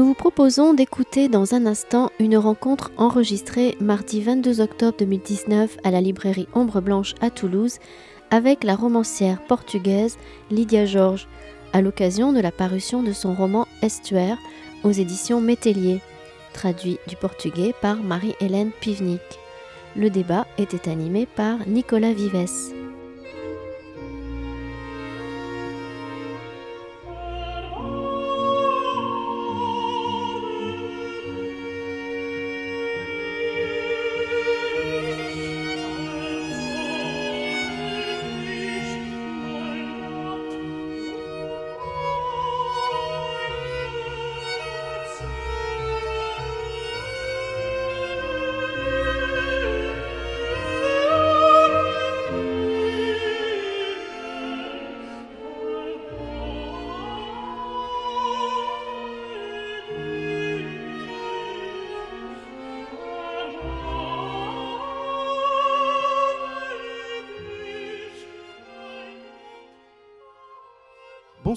Nous vous proposons d'écouter dans un instant une rencontre enregistrée mardi 22 octobre 2019 à la librairie Ombre Blanche à Toulouse avec la romancière portugaise Lydia Georges à l'occasion de la parution de son roman Estuaire aux éditions Métellier, traduit du portugais par Marie-Hélène Pivnik. Le débat était animé par Nicolas Vives.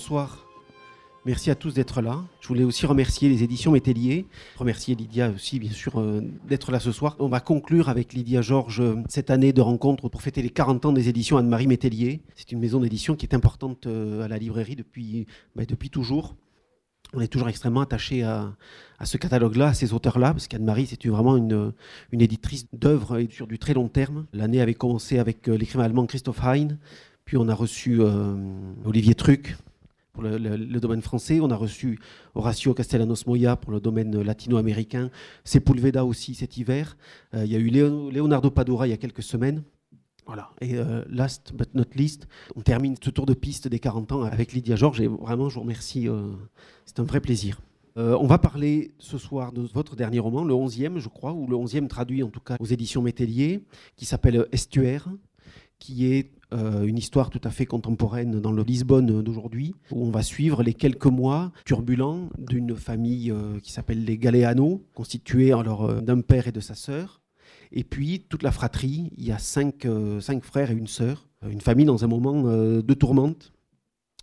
Bonsoir. Merci à tous d'être là. Je voulais aussi remercier les éditions Métellier, remercier Lydia aussi, bien sûr, euh, d'être là ce soir. On va conclure avec Lydia Georges euh, cette année de rencontre pour fêter les 40 ans des éditions Anne-Marie Métellier. C'est une maison d'édition qui est importante euh, à la librairie depuis, bah, depuis toujours. On est toujours extrêmement attaché à, ce catalogue-là, à ces auteurs-là, parce qu'Anne-Marie, c'est vraiment une, une éditrice d'œuvres sur du très long terme. L'année avait commencé avec l'écrivain allemand Christoph Hein, puis on a reçu Olivier Truc, pour le, domaine français. On a reçu Horacio Castellanos Moya pour le domaine latino-américain. Sepulveda aussi cet hiver. Euh, il y a eu Leonardo Padura il y a quelques semaines. Voilà. Et euh, last but not least, on termine ce tour de piste des 40 ans avec Lydia Georges. Et vraiment, je vous remercie. Euh, c'est un vrai plaisir. on va parler ce soir de votre dernier roman, le 11e, je crois, ou le 11e traduit en tout cas aux éditions Métellier, qui s'appelle Estuaire, qui est euh, une histoire tout à fait contemporaine dans le Lisbonne d'aujourd'hui, où on va suivre les quelques mois turbulents d'une famille euh, qui s'appelle les Galeano, constituée alors euh, d'un père et de sa sœur. Et puis toute la fratrie, il y a cinq, cinq frères et une sœur, une famille dans un moment de tourmente.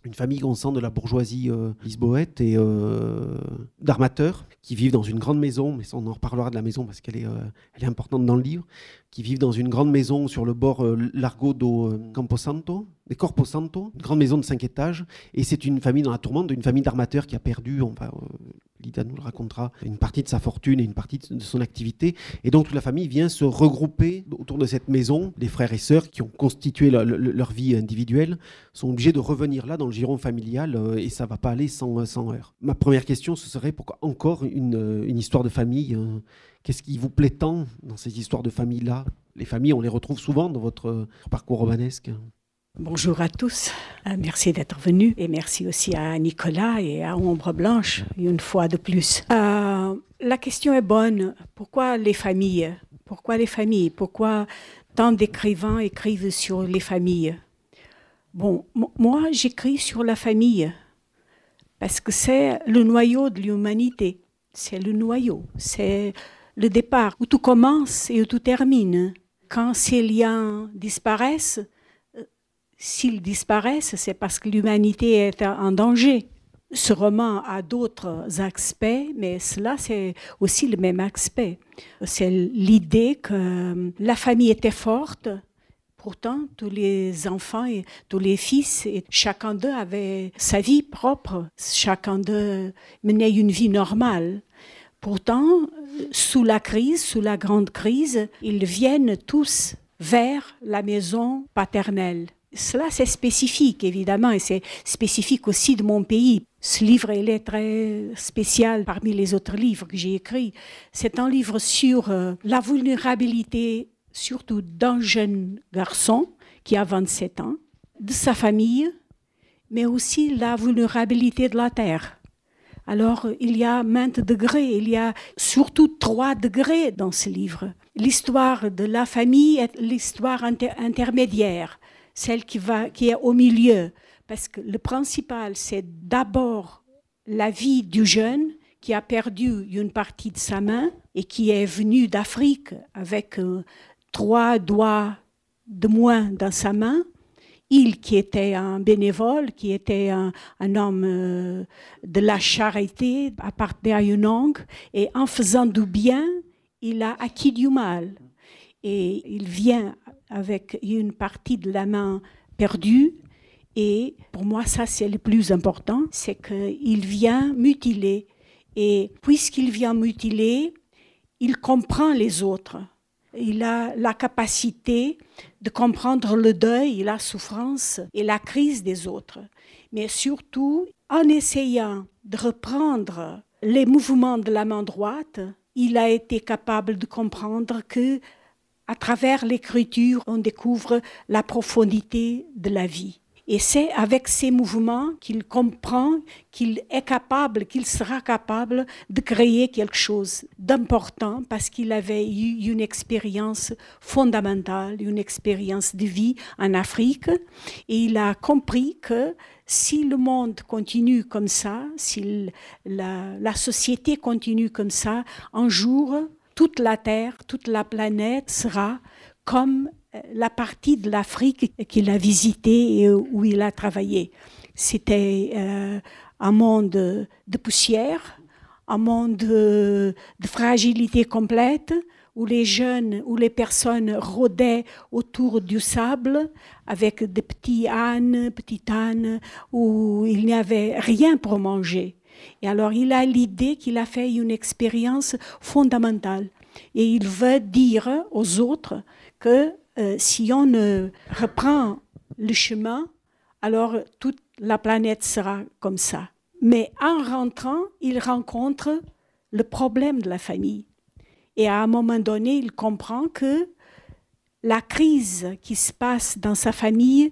Une famille sent de la bourgeoisie euh, lisboète et euh, d'armateurs qui vivent dans une grande maison, mais on en reparlera de la maison parce qu'elle est, elle est importante dans le livre, qui vivent dans une grande maison sur le bord Largo do Camposanto, des Corposanto, une grande maison de cinq étages, et c'est une famille dans la tourmente, une famille d'armateurs qui a perdu, on va, Lida nous le racontera, une partie de sa fortune et une partie de son activité. Et donc toute la famille vient se regrouper autour de cette maison. Les frères et sœurs qui ont constitué leur vie individuelle sont obligés de revenir là dans le giron familial euh, et ça va pas aller sans, sans heure. Ma première question, ce serait pourquoi encore une, histoire de famille euh, Qu'est-ce qui vous plaît tant dans ces histoires de famille-là? Les familles, on les retrouve souvent dans votre parcours romanesque. Bonjour à tous, euh, merci d'être venus et merci aussi à Nicolas et à Ombre Blanche une fois de plus. Euh, la question est bonne. Pourquoi les familles? Pourquoi les familles? Pourquoi tant d'écrivains écrivent sur les familles? Bon, moi j'écris sur la famille parce que c'est le noyau de l'humanité. C'est le noyau, c'est le départ où tout commence et où tout termine. Quand ces liens disparaissent, s'ils disparaissent, c'est parce que l'humanité est en danger. Ce roman a d'autres aspects, mais cela, c'est aussi le même aspect. C'est l'idée que la famille était forte, Pourtant, tous les enfants et tous les fils, et chacun d'eux avait sa vie propre, chacun d'eux menait une vie normale. Pourtant, sous la crise, sous la grande crise, ils viennent tous vers la maison paternelle. Cela, c'est spécifique, évidemment, et c'est spécifique aussi de mon pays. Ce livre, il est très spécial parmi les autres livres que j'ai écrits. C'est un livre sur euh, la vulnérabilité, surtout d'un jeune garçon qui a 27 ans, de sa famille, mais aussi la vulnérabilité de la terre. Alors, il y a maintes degrés, il y a surtout trois degrés dans ce livre. L'histoire de la famille est l'histoire intermédiaire celle qui, va, qui est au milieu. Parce que le principal, c'est d'abord la vie du jeune qui a perdu une partie de sa main et qui est venu d'Afrique avec euh, trois doigts de moins dans sa main. Il qui était un bénévole, qui était un, homme euh, de la charité, appartenait à une langue, et en faisant du bien, il a acquis du mal. Et il vient avec une partie de la main perdue, et pour moi, ça c'est le plus important, c'est qu'il vient mutiler. Et puisqu'il vient mutiler, il comprend les autres. Il a la capacité de comprendre le deuil, la souffrance et la crise des autres. Mais surtout, en essayant de reprendre les mouvements de la main droite, il a été capable de comprendre que à travers l'écriture, on découvre la profondité de la vie. Et c'est avec ces mouvements qu'il comprend qu'il est capable, qu'il sera capable de créer quelque chose d'important parce qu'il avait eu une expérience fondamentale, une expérience de vie en Afrique. Et il a compris que si le monde continue comme ça, si la, société continue comme ça, un jour, toute la Terre, toute la planète sera comme la partie de l'Afrique qu'il a visité et où il a travaillé. C'était euh, un monde de poussière, un monde de, fragilité complète, où les jeunes, où les personnes rôdaient autour du sable avec des petits ânes, petites ânes, où il n'y avait rien pour manger. Et alors il a l'idée qu'il a fait une expérience fondamentale. Et il veut dire aux autres que euh, si on reprend le chemin, alors toute la planète sera comme ça. Mais en rentrant, il rencontre le problème de la famille. Et à un moment donné, il comprend que la crise qui se passe dans sa famille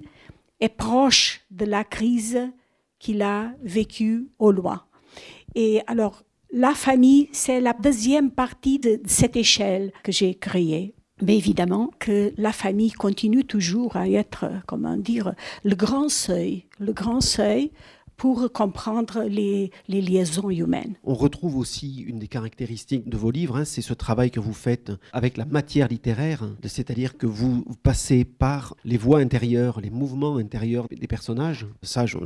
est proche de la crise qu'il a vécue au loin. Et alors, la famille, c'est la deuxième partie de cette échelle que j'ai créée. Mais évidemment que la famille continue toujours à être, comment dire, le grand seuil, le grand seuil pour comprendre les, liaisons humaines. On retrouve aussi une des caractéristiques de vos livres, hein, c'est ce travail que vous faites avec la matière littéraire, c'est-à-dire que vous passez par les voix intérieures, les mouvements intérieurs des personnages. Ça, je,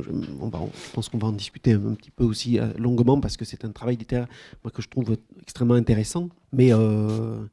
pense qu'on va en discuter un petit peu aussi euh, longuement parce que c'est un travail littéraire que je trouve extrêmement intéressant. Mais euh,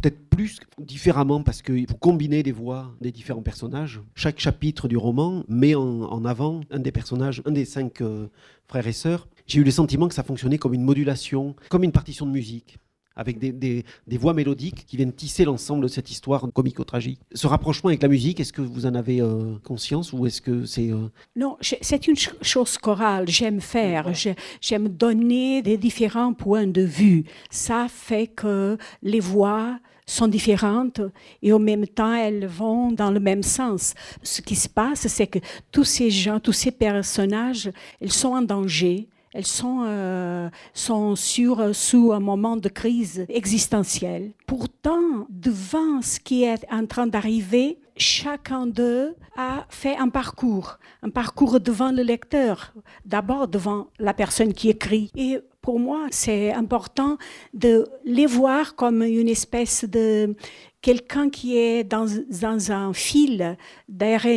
peut-être plus différemment parce que vous combinez les voix des différents personnages. Chaque chapitre du roman met en, avant un des personnages, un des cinq euh, frères et sœurs. J'ai eu le sentiment que ça fonctionnait comme une modulation, comme une partition de musique avec des, voix mélodiques qui viennent tisser l'ensemble de cette histoire comico-tragique. Ce rapprochement avec la musique, est-ce que vous en avez euh, conscience ou est-ce que c'est... Euh, non, c'est une chose chorale, j'aime faire, j'aime donner des différents points de vue. Ça fait que les voix sont différentes et en même temps elles vont dans le même sens. Ce qui se passe, c'est que tous ces gens, tous ces personnages, ils sont en danger. Elles sont, euh, sont sur, sous un moment de crise existentielle. Pourtant, devant ce qui est en train d'arriver, chacun d'eux a fait un parcours, un parcours devant le lecteur, d'abord devant la personne qui écrit. Et pour moi, c'est important de les voir comme une espèce de quelqu'un qui est dans, dans un fil d'RNA,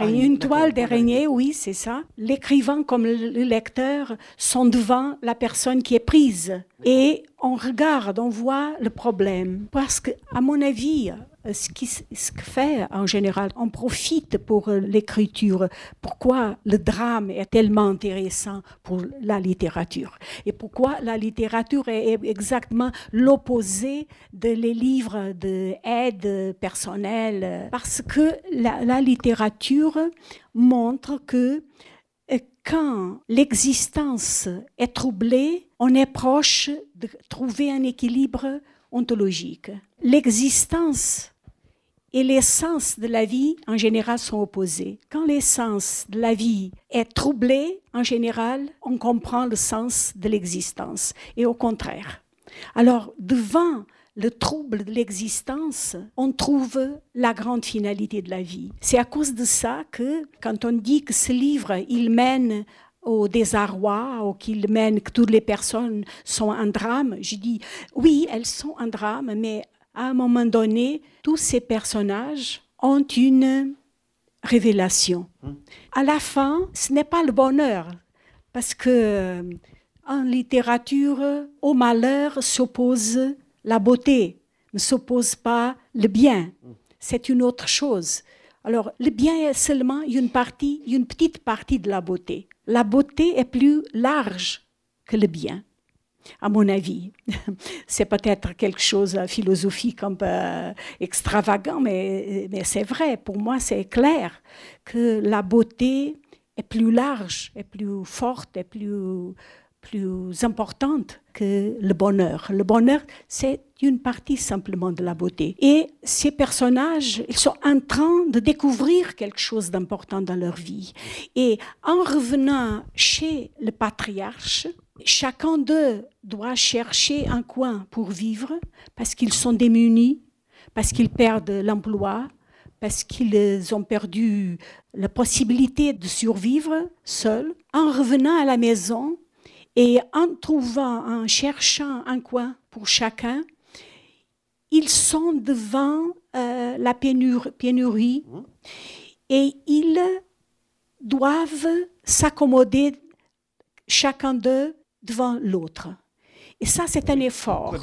une toile d'araignée, oui, c'est ça. L'écrivain comme le lecteur sont devant la personne qui est prise. Et on regarde, on voit le problème. Parce que, à mon avis, ce qui se fait en général, on profite pour l'écriture. Pourquoi le drame est tellement intéressant pour la littérature? Et pourquoi la littérature est exactement l'opposé de les livres d'aide personnelle? Parce que la littérature montre que euh, quand l'existence est troublée, on est proche de trouver un équilibre ontologique. L'existence et l'essence de la vie, en général, sont opposés. Quand l'essence de la vie est troublée, en général, on comprend le sens de l'existence, et au contraire. Alors, devant le trouble de l'existence, on trouve la grande finalité de la vie. C'est à cause de ça que, quand on dit que ce livre, il mène au désarroi, ou qu'il mène que toutes les personnes sont un drame, je dis oui, elles sont un drame, mais à un moment donné, tous ces personnages ont une révélation. Hmm. À la fin, ce n'est pas le bonheur, parce que euh, en littérature, au malheur s'oppose la beauté, ne s'oppose pas le bien. C'est une autre chose. Alors, le bien est seulement une partie, une petite partie de la beauté. La beauté est plus large que le bien, à mon avis. c'est peut-être quelque chose de philosophique un peu extravagant, mais, mais c'est vrai. Pour moi, c'est clair que la beauté est plus large, est plus forte, est plus plus importante que le bonheur. Le bonheur, c'est une partie simplement de la beauté. Et ces personnages, ils sont en train de découvrir quelque chose d'important dans leur vie. Et en revenant chez le patriarche, chacun d'eux doit chercher un coin pour vivre parce qu'ils sont démunis, parce qu'ils perdent l'emploi, parce qu'ils ont perdu la possibilité de survivre seuls. En revenant à la maison, et en trouvant, en cherchant un coin pour chacun, ils sont devant euh, la pénurie et ils doivent s'accommoder chacun d'eux devant l'autre. Et ça, c'est un effort.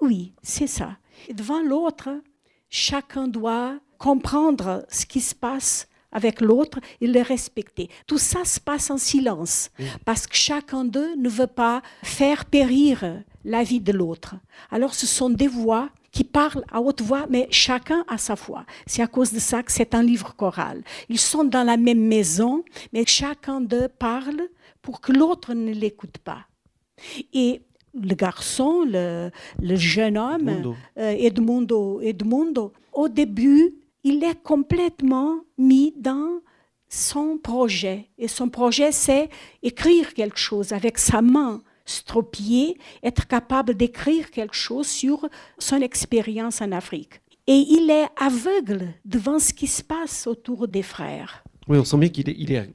oui, c'est ça. devant l'autre, chacun doit comprendre ce qui se passe avec l'autre et le respecter. Tout ça se passe en silence parce que chacun d'eux ne veut pas faire périr la vie de l'autre. Alors ce sont des voix qui parlent à haute voix, mais chacun a sa voix. C'est à cause de ça que c'est un livre choral. Ils sont dans la même maison, mais chacun d'eux parle pour que l'autre ne l'écoute pas. Et le garçon, le, jeune homme, Edmundo. Euh, Edmundo, Edmundo, au début, il est complètement mis dans son projet. Et son projet, c'est écrire quelque chose avec sa main stropiée, être capable d'écrire quelque chose sur son expérience en Afrique. Et il est aveugle devant ce qui se passe autour des frères. Oui, on sent bien qu'il est, il est,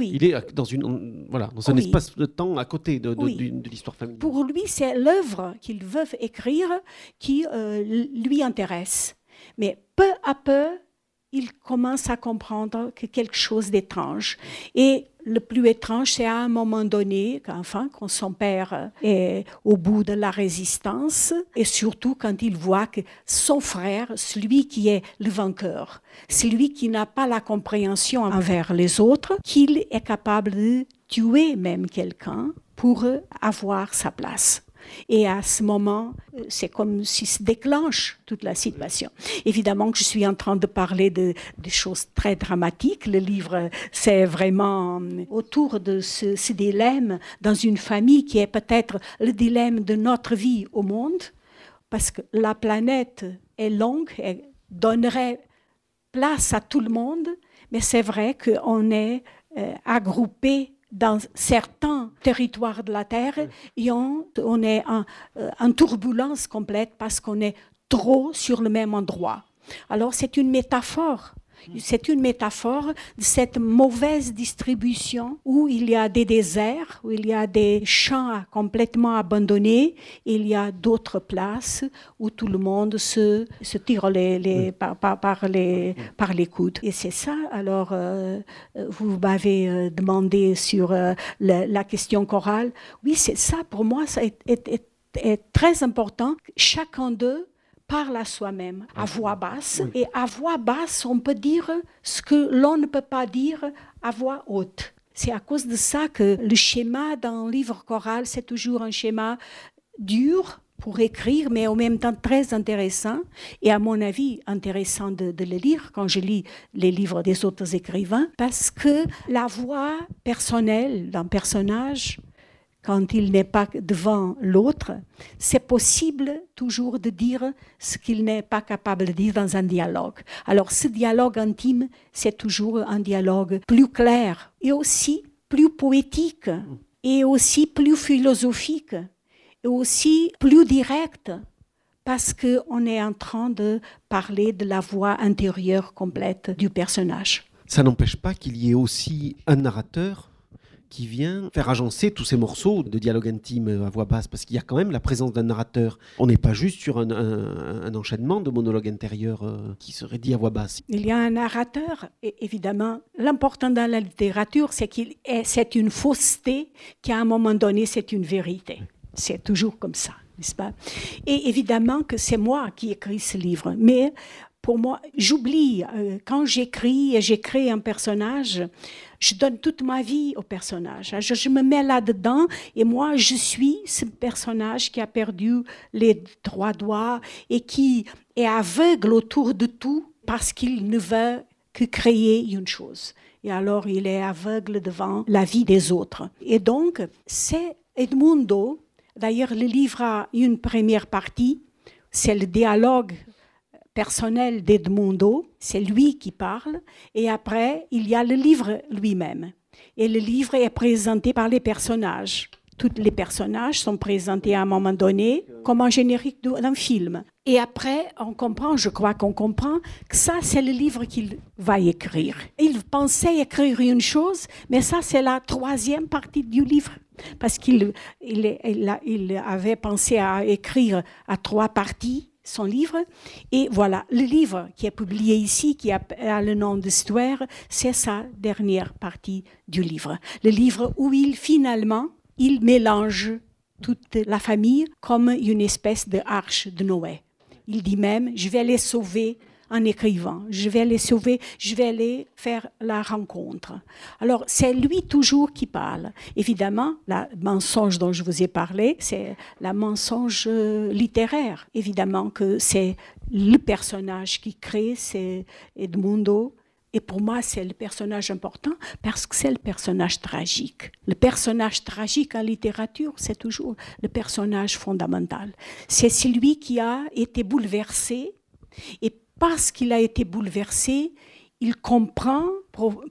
il est dans, une, voilà, dans un espace de temps à côté de, de, l'histoire familiale. Pour lui, c'est l'œuvre qu'il veut écrire qui euh, lui intéresse. Mais peu à peu, il commence à comprendre que quelque chose d'étrange. Et le plus étrange, c'est à un moment donné, enfin, quand son père est au bout de la résistance, et surtout quand il voit que son frère, celui qui est le vainqueur, celui qui n'a pas la compréhension envers les autres, qu'il est capable de tuer même quelqu'un pour avoir sa place. Et à ce moment, c'est comme si se déclenche toute la situation. Évidemment que je suis en train de parler de, choses très dramatiques. Le livre, c'est vraiment euh, autour de ce, dilemme dans une famille qui est peut-être le dilemme de notre vie au monde, parce que la planète est longue et donnerait place à tout le monde, mais c'est vrai qu'on est euh, agroupé dans certains territoires de la Terre, on, est euh, en, turbulence complète parce qu'on est trop sur le même endroit. Alors c'est une métaphore c'est une métaphore de cette mauvaise distribution où il y a des déserts, où il y a des champs complètement abandonnés, il y a d'autres places où tout le monde se, se tire les, par, par, les, par les coudes. Et c'est ça, alors, euh, vous m'avez euh, demandé sur euh, la, question chorale. Oui, c'est ça, pour moi, ça est très important. Chacun d'eux parle à soi-même à voix basse. Et à voix basse, on peut dire ce que l'on ne peut pas dire à voix haute. C'est à cause de ça que le schéma d'un livre choral, c'est toujours un schéma dur pour écrire, mais en même temps très intéressant, et à mon avis intéressant de, de, le lire quand je lis les livres des autres écrivains, parce que la voix personnelle d'un personnage quand il n'est pas devant l'autre, c'est possible toujours de dire ce qu'il n'est pas capable de dire dans un dialogue. Alors ce dialogue intime, c'est toujours un dialogue plus clair et aussi plus poétique et aussi plus philosophique et aussi plus direct parce qu'on est en train de parler de la voix intérieure complète du personnage. Ça n'empêche pas qu'il y ait aussi un narrateur qui vient faire agencer tous ces morceaux de dialogue intime à voix basse, parce qu'il y a quand même la présence d'un narrateur. On n'est pas juste sur un, enchaînement de monologues intérieurs euh, qui serait dit à voix basse. Il y a un narrateur, évidemment, l'important dans la littérature, c'est qu'il c'est une fausseté qui, à un moment donné, c'est une vérité. C'est toujours comme ça, n'est-ce pas? Et évidemment que c'est moi qui écris ce livre, mais pour moi, j'oublie, euh, quand j'écris et j'écris un personnage, je donne toute ma vie au personnage. Je, me mets là-dedans et moi, je suis ce personnage qui a perdu les trois doigts et qui est aveugle autour de tout parce qu'il ne veut que créer une chose. Et alors, il est aveugle devant la vie des autres. Et donc, c'est Edmundo. D'ailleurs, le livre a une première partie, c'est le dialogue personnel d'Edmundo, c'est lui qui parle, et après, il y a le livre lui-même. Et le livre est présenté par les personnages. Tous les personnages sont présentés à un moment donné comme un générique d'un film. Et après, on comprend, je crois qu'on comprend, que ça, c'est le livre qu'il va écrire. Il pensait écrire une chose, mais ça, c'est la troisième partie du livre. Parce qu'il il, il avait pensé à écrire à trois parties son livre. Et voilà, le livre qui est publié ici, qui a, le nom d'Histoire, c'est sa dernière partie du livre. Le livre où il finalement, il mélange toute la famille comme une espèce de arche de Noé. Il dit même, je vais les sauver en écrivant. Je vais les sauver, je vais les faire la rencontre. Alors, c'est lui toujours qui parle. Évidemment, le mensonge dont je vous ai parlé, c'est la mensonge euh, littéraire. Évidemment que c'est le personnage qui crée, c'est Edmundo. Et pour moi, c'est le personnage important parce que c'est le personnage tragique. Le personnage tragique en littérature, c'est toujours le personnage fondamental. C'est celui qui a été bouleversé et parce qu'il a été bouleversé, il comprend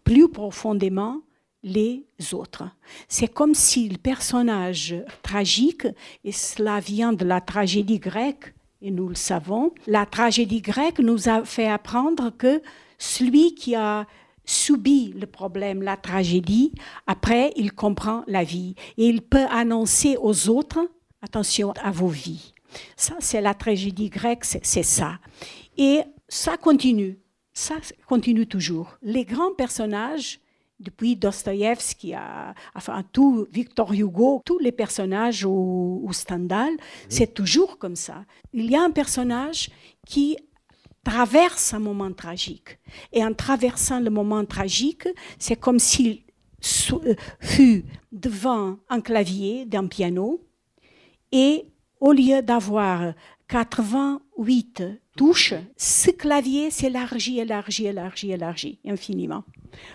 plus profondément les autres. C'est comme si le personnage tragique, et cela vient de la tragédie grecque, et nous le savons, la tragédie grecque nous a fait apprendre que celui qui a subi le problème, la tragédie, après, il comprend la vie et il peut annoncer aux autres, attention à vos vies. Ça, c'est la tragédie grecque, c'est ça. Et ça continue, ça continue toujours. Les grands personnages, depuis Dostoïevski à, enfin, tout Victor Hugo, tous les personnages ou, Stendhal, c'est toujours comme ça. Il y a un personnage qui traverse un moment tragique. Et en traversant le moment tragique, c'est comme s'il euh, fut devant un clavier d'un piano et au lieu d'avoir 88 touches, ce clavier s'élargit, élargit, élargit, élargit infiniment.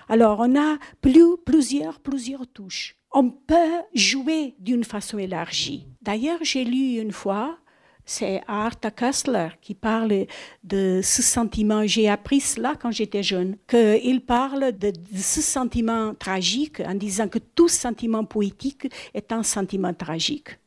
Alors, on a plus, plusieurs, plusieurs touches. On peut jouer d'une façon élargie. D'ailleurs, j'ai lu une fois, c'est Arthur Kessler qui parle de ce sentiment. J'ai appris cela quand j'étais jeune, qu'il parle de, ce sentiment tragique en disant que tout sentiment poétique est un sentiment tragique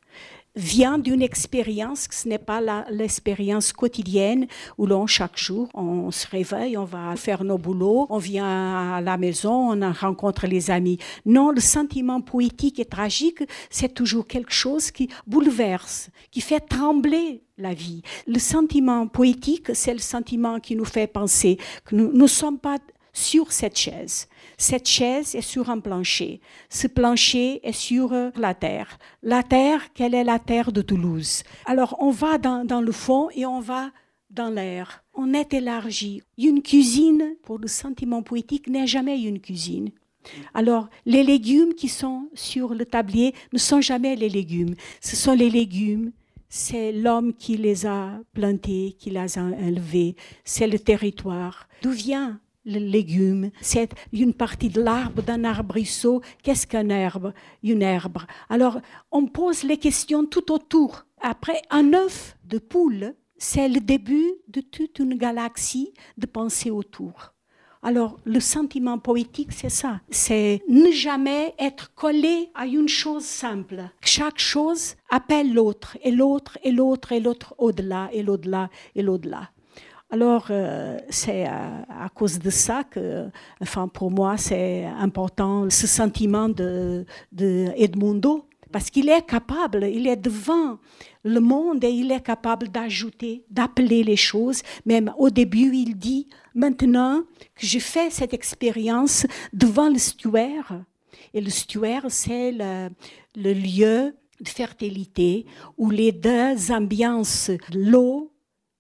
vient d'une expérience, ce n'est pas l'expérience quotidienne où l'on, chaque jour, on se réveille, on va faire nos boulots, on vient à la maison, on rencontre les amis. Non, le sentiment poétique et tragique, c'est toujours quelque chose qui bouleverse, qui fait trembler la vie. Le sentiment poétique, c'est le sentiment qui nous fait penser que nous ne sommes pas sur cette chaise. Cette chaise est sur un plancher. Ce plancher est sur la terre. La terre, quelle est la terre de Toulouse? Alors on va dans, dans le fond et on va dans l'air. On est élargi. Une cuisine, pour le sentiment poétique, n'est jamais une cuisine. Alors, les légumes qui sont sur le tablier ne sont jamais les légumes. Ce sont les légumes c'est l'homme qui les a plantés, qui les a élevés, c'est le territoire. D'où vient le légume, c'est une partie de l'arbre, d'un arbrisseau. Qu'est-ce qu'un herbe? Une herbe. Alors, on pose les questions tout autour. Après, un œuf de poule, c'est le début de toute une galaxie de pensées autour. Alors, le sentiment poétique, c'est ça. C'est ne jamais être collé à une chose simple. Chaque chose appelle l'autre, et l'autre, et l'autre, et l'autre, au-delà, et l'au-delà, et l'au-delà. Alors, euh, c'est à, cause de ça que, enfin, pour moi, c'est important ce sentiment de, de parce qu'il est capable, il est devant le monde et il est capable d'ajouter, d'appeler les choses. Même au début, il dit, maintenant que je fais cette expérience devant le stuaire, et le stuaire, c'est le lieu de fertilité où les deux ambiances, l'eau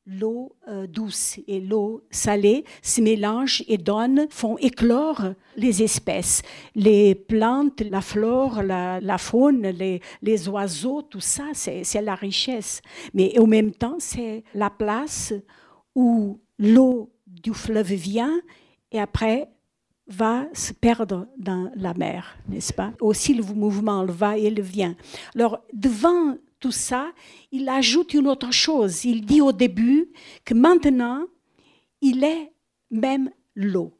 l'eau euh, douce et l'eau salée se mélangent et donnent, font éclore les espèces. Les plantes, la flore, la, faune, les, les, oiseaux, tout ça, c'est la richesse. Mais au même temps, c'est la place où l'eau du fleuve vient et après va se perdre dans la mer, n'est-ce pas? Aussi le mouvement, le va et le vient. Alors, devant tout ça, il ajoute une autre chose. Il dit au début que maintenant, il est même l'eau.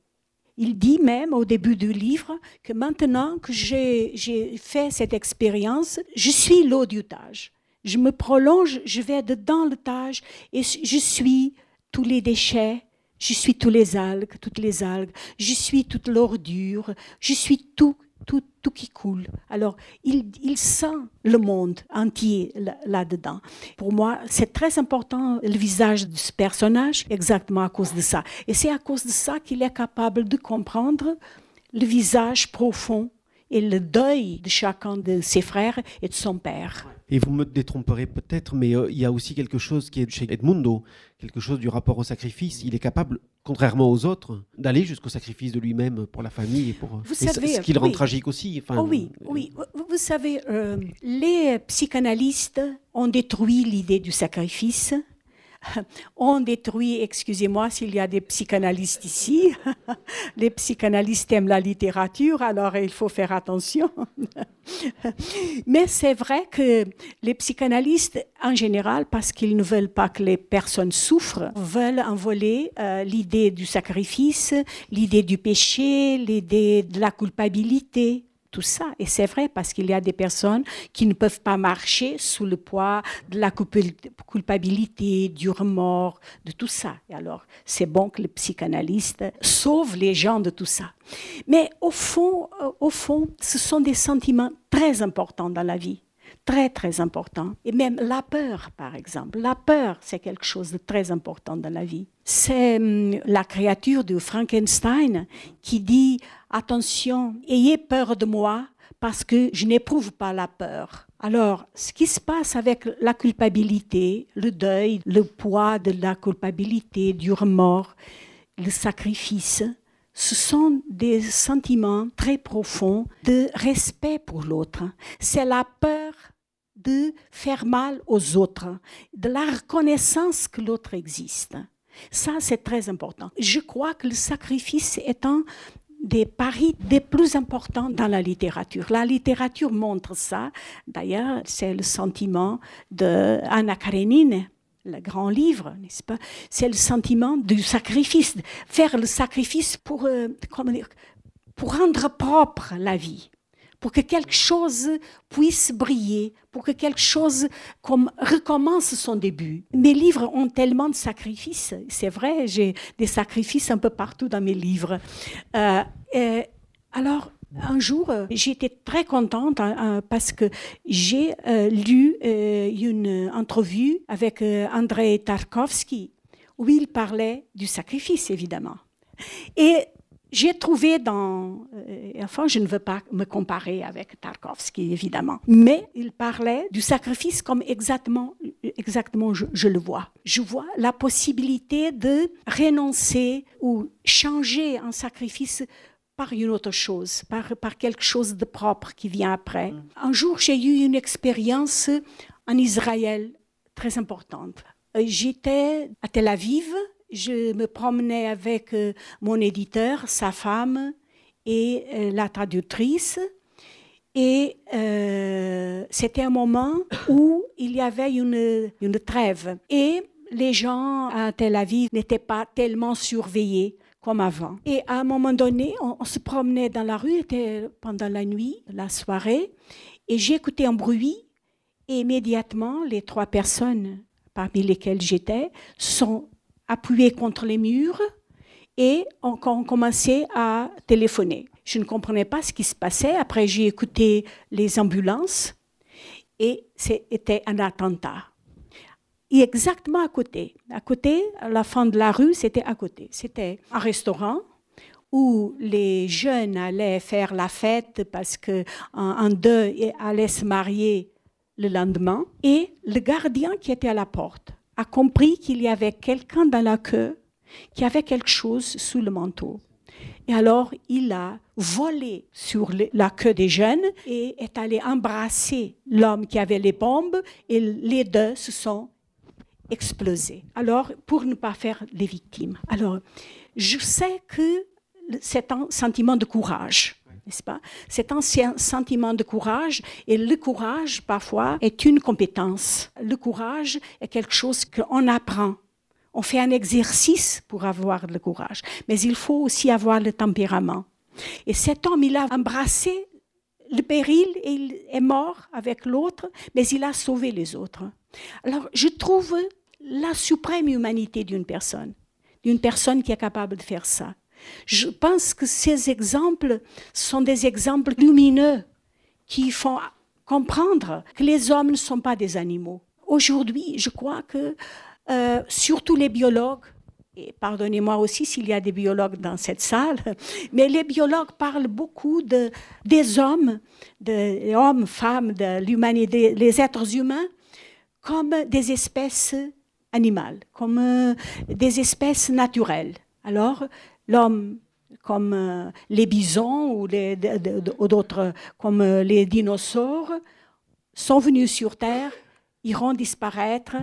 Il dit même au début du livre que maintenant que j'ai fait cette expérience, je suis l'eau du Tage. Je me prolonge, je vais dedans le Tage et je suis tous les déchets, je suis tous les algues, toutes les algues, je suis toute l'ordure, je suis tout tout, tout qui coule. Alors, il, il sent le monde entier là-dedans. Pour moi, c'est très important le visage de ce personnage, exactement à cause de ça. Et c'est à cause de ça qu'il est capable de comprendre le visage profond et le deuil de chacun de ses frères et de son père. Et vous me détromperez peut-être, mais euh, il y a aussi quelque chose qui est chez Edmundo, quelque chose du rapport au sacrifice. Il est capable, contrairement aux autres, d'aller jusqu'au sacrifice de lui-même pour la famille et pour. Vous savez, ce qui le rend tragique aussi. Enfin, oh oui, oui. Vous savez, euh, les psychanalystes ont détruit l'idée du sacrifice on détruit, excusez-moi s'il y a des psychanalystes ici, les psychanalystes aiment la littérature, alors il faut faire attention. Mais c'est vrai que les psychanalystes, en général, parce qu'ils ne veulent pas que les personnes souffrent, veulent envoler euh, l'idée du sacrifice, l'idée du péché, l'idée de la culpabilité Et c'est vrai parce qu'il y a des personnes qui ne peuvent pas marcher sous le poids de la culpabilité, du remords, de tout ça. Et alors, c'est bon que le psychanalyste sauve les gens de tout ça. Mais au fond, euh, au fond, ce sont des sentiments très importants dans la vie très très important. Et même la peur, par exemple. La peur, c'est quelque chose de très important dans la vie. C'est hum, la créature de Frankenstein qui dit, attention, ayez peur de moi parce que je n'éprouve pas la peur. Alors, ce qui se passe avec la culpabilité, le deuil, le poids de la culpabilité, du remords, le sacrifice, ce sont des sentiments très profonds de respect pour l'autre. C'est la peur de faire mal aux autres, de la reconnaissance que l'autre existe. Ça, c'est très important. Je crois que le sacrifice est un des paris des plus importants dans la littérature. La littérature montre ça. D'ailleurs, c'est le sentiment de Anna Karenine, le grand livre, n'est-ce pas? C'est le sentiment du sacrifice, faire le sacrifice pour, euh, pour rendre propre la vie pour que quelque chose puisse briller, pour que quelque chose comme recommence son début. Mes livres ont tellement de sacrifices, c'est vrai, j'ai des sacrifices un peu partout dans mes livres. Euh, alors, un jour, j'étais très contente hein, hein, parce que j'ai euh, lu euh, une entrevue avec Andrei Tarkovsky où il parlait du sacrifice, évidemment. Et j'ai trouvé dans, euh, enfin, je ne veux pas me comparer avec Tarkovsky, évidemment, mais il parlait du sacrifice comme exactement, exactement je, je, le vois. Je vois la possibilité de renoncer ou changer un sacrifice par une autre chose, par, par quelque chose de propre qui vient après. Mm. Un jour, j'ai eu une expérience en Israël très importante. Euh, j'étais à Tel Aviv je me promenais avec euh, mon éditeur, sa femme et euh, la traductrice. Et euh, c'était un moment où il y avait une, une trêve. Et les gens à Tel Aviv n'étaient pas tellement surveillés comme avant. Et à un moment donné, on, se promenait dans la rue, pendant la nuit, la soirée, et écouté un bruit. Et immédiatement, les trois personnes parmi lesquelles j'étais sont appuyés contre les murs et on, commençait à téléphoner. Je ne comprenais pas ce qui se passait. Après, j'ai écouté les ambulances et c'était un attentat. Et exactement à côté, à côté, à la fin de la rue, c'était à côté. C'était un restaurant où les jeunes allaient faire la fête parce que un, deux allaient se marier le lendemain. Et le gardien qui était à la porte a compris qu'il y avait quelqu'un dans la queue qui avait quelque chose sous le manteau. Et alors, il a volé sur la queue des jeunes et est allé embrasser l'homme qui avait les bombes et les deux se sont explosés. Alors, pour ne pas faire les victimes. Alors, je sais que c'est un sentiment de courage n'est-ce pas? C'est un sentiment de courage et le courage, parfois, est une compétence. Le courage est quelque chose qu'on apprend. On fait un exercice pour avoir le courage, mais il faut aussi avoir le tempérament. Et cet homme, il a embrassé le péril et il est mort avec l'autre, mais il a sauvé les autres. Alors, je trouve la suprême humanité d'une personne, d'une personne qui est capable de faire ça. Je pense que ces exemples sont des exemples lumineux qui font comprendre que les hommes ne sont pas des animaux. Aujourd'hui, je crois que euh, surtout les biologues, et pardonnez-moi aussi s'il y a des biologues dans cette salle, mais les biologues parlent beaucoup de, des hommes, des hommes, femmes, de l'humanité, les êtres humains, comme des espèces animales, comme euh, des espèces naturelles. Alors, l'homme comme euh, les bisons ou d'autres comme euh, les dinosaures sont venus sur Terre, iront disparaître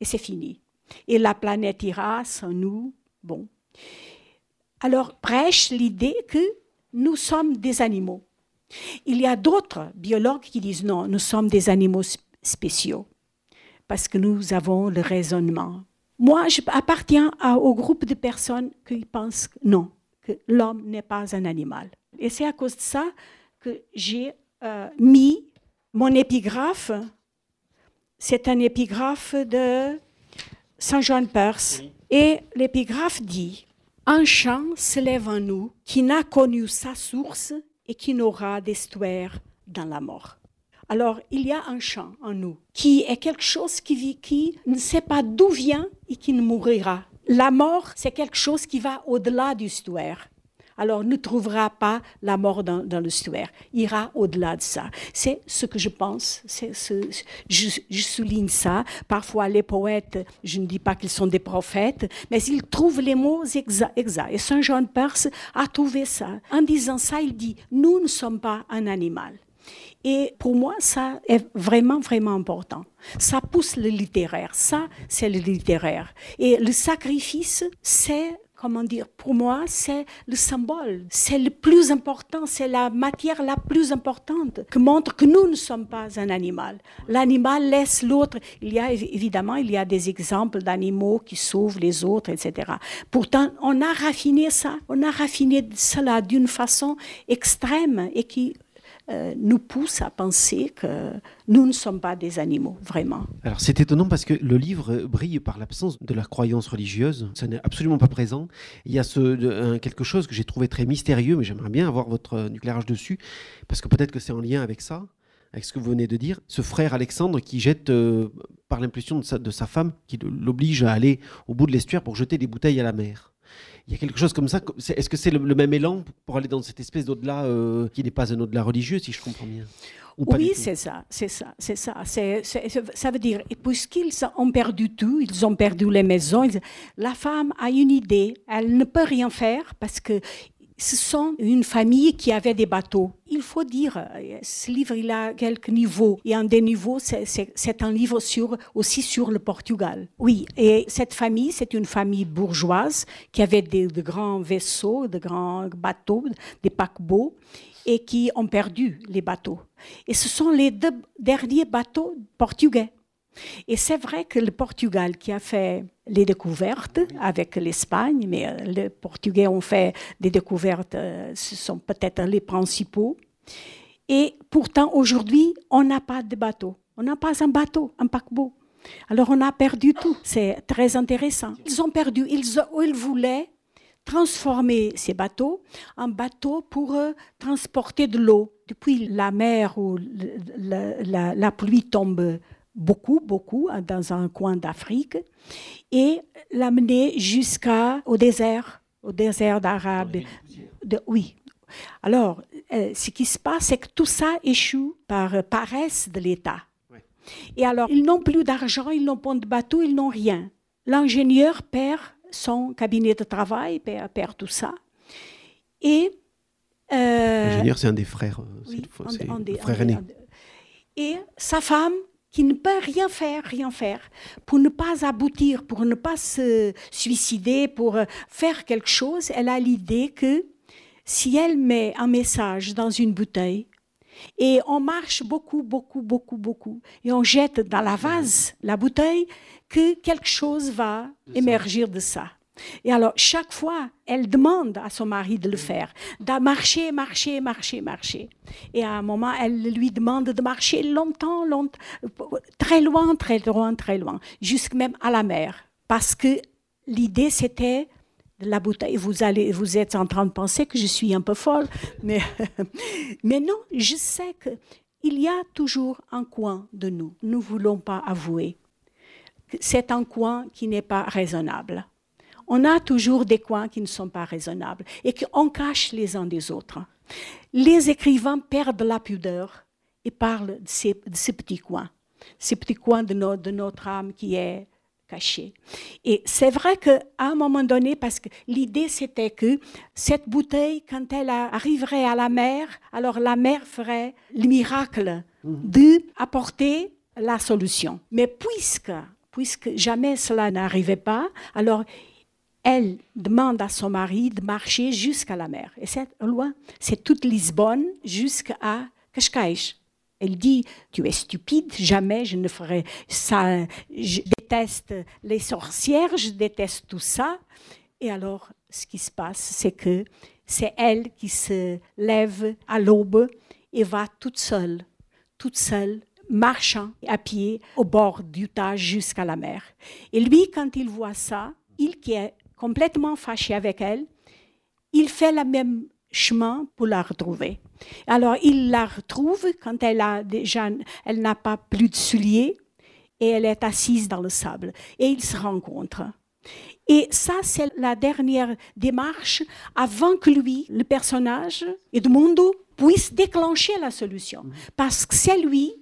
et c'est fini. Et la planète ira sans nous. Bon. Alors prêche l'idée que nous sommes des animaux. Il y a d'autres biologues qui disent non, nous sommes des animaux spéciaux parce que nous avons le raisonnement, moi, j'appartiens au groupe de personnes qui pensent que non, que l'homme n'est pas un animal. Et c'est à cause de ça que j'ai euh, mis mon épigraphe. C'est un épigraphe de Saint Jean Perse. Et l'épigraphe dit Un chant se lève en nous qui n'a connu sa source et qui n'aura d'estuaire dans la mort. Alors, il y a un chant en nous qui est quelque chose qui, vit, qui ne sait pas d'où vient et qui ne mourira. La mort, c'est quelque chose qui va au-delà du stuaire. Alors, ne trouvera pas la mort dans, le stuaire. Ira au-delà de ça. C'est ce que je pense. C'est ce, je, je, souligne ça. Parfois, les poètes, je ne dis pas qu'ils sont des prophètes, mais ils trouvent les mots exacts. Et Saint Jean de Perse a trouvé ça. En disant ça, il dit, nous ne sommes pas un animal. Et pour moi, ça est vraiment, vraiment important. Ça pousse le littéraire. Ça, c'est le littéraire. Et le sacrifice, c'est comment dire, pour moi, c'est le symbole, c'est le plus important, c'est la matière la plus importante qui montre que nous ne sommes pas un animal. L'animal laisse l'autre. Il y a évidemment, il y a des exemples d'animaux qui sauvent les autres, etc. Pourtant, on a raffiné ça, on a raffiné cela d'une façon extrême et qui euh, nous pousse à penser que nous ne sommes pas des animaux, vraiment. Alors c'est étonnant parce que le livre brille par l'absence de la croyance religieuse, ça n'est absolument pas présent. Il y a ce, quelque chose que j'ai trouvé très mystérieux, mais j'aimerais bien avoir votre euh, éclairage dessus, parce que peut-être que c'est en lien avec ça avec ce que vous venez de dire, ce frère Alexandre qui jette, euh, par l'impulsion de sa, de sa femme, qui l'oblige à aller au bout de l'estuaire pour jeter des bouteilles à la mer. Il y a quelque chose comme ça. Est-ce que c'est le, même élan pour aller dans cette espèce d'au-delà euh, qui n'est pas un au-delà religieux, si je comprends bien? Oui, c'est ça, c'est ça, c'est ça. ça veut dire, puisqu'ils ont perdu tout, ils ont perdu les maisons, la femme a une idée, elle ne peut rien faire parce que ce sont une famille qui avait des bateaux. Il faut dire, ce livre, il a quelques niveaux. Et un des niveaux, c'est un livre sur, aussi sur le Portugal. Oui, et cette famille, c'est une famille bourgeoise qui avait de grands vaisseaux, de grands bateaux, des paquebots, et qui ont perdu les bateaux. Et ce sont les deux derniers bateaux portugais. Et c'est vrai que le Portugal qui a fait les découvertes avec l'Espagne, mais euh, les Portugais ont fait des découvertes, euh, ce sont peut-être les principaux. Et pourtant, aujourd'hui, on n'a pas de bateau. On n'a pas un bateau, un paquebot. Alors on a perdu tout. C'est très intéressant. Ils ont perdu. Ils, voulaient transformer ces bateaux en bateaux pour euh, transporter de l'eau. Depuis la mer où la, pluie tombe beaucoup, beaucoup, hein, dans un coin d'Afrique, et l'amener jusqu'au désert, au désert d'Arabe. De, oui. Alors, euh, ce qui se passe, c'est que tout ça échoue par paresse de l'État. Et alors, ils n'ont plus d'argent, ils n'ont pas de bateau, ils n'ont rien. L'ingénieur perd son cabinet de travail, perd, perd tout ça. Et. Euh, L'ingénieur, c'est un des frères. Oui, un, des, frère aîné. Et sa femme, qui ne peut rien faire, rien faire, pour ne pas aboutir, pour ne pas se suicider, pour faire quelque chose, elle a l'idée que si elle met un message dans une bouteille, et on marche beaucoup, beaucoup, beaucoup, beaucoup. Et on jette dans la vase la bouteille que quelque chose va émerger de ça. Et alors, chaque fois, elle demande à son mari de le faire, de marcher, marcher, marcher, marcher. Et à un moment, elle lui demande de marcher longtemps, longtemps, très loin, très loin, très loin, jusqu'à même à la mer. Parce que l'idée, c'était de la bouteille. Vous, allez, vous êtes en train de penser que je suis un peu folle, mais, mais non, je sais qu'il y a toujours un coin de nous. Nous ne voulons pas avouer. C'est un coin qui n'est pas raisonnable. On a toujours des coins qui ne sont pas raisonnables et qu'on cache les uns des autres. Les écrivains perdent la pudeur et parlent de ces, petits coins, ces petits coins de, de notre âme qui est caché. Et c'est vrai qu'à un moment donné, parce que l'idée c'était que cette bouteille, quand elle arriverait à la mer, alors la mer ferait le miracle mhm. d'apporter la solution. Mais puisque, puisque jamais cela n'arrivait pas, alors elle demande à son mari de marcher jusqu'à la mer. Et c'est loin, c'est toute Lisbonne jusqu'à Cascais. Elle dit, tu es stupide, jamais je ne ferai ça. Je déteste les sorcières, je déteste tout ça. Et alors, ce qui se passe, c'est que c'est elle qui se lève à l'aube et va toute seule, toute seule, marchant à pied au bord du Tage jusqu'à la mer. Et lui, quand il voit ça, il qui est complètement fâché avec elle, il fait le même chemin pour la retrouver. Alors, il la retrouve quand elle a déjà, elle n'a pas plus de souliers et elle est assise dans le sable. Et ils se rencontrent. Et ça, c'est la dernière démarche avant que lui, le personnage, Edmundo, puisse déclencher la solution. Parce que c'est lui,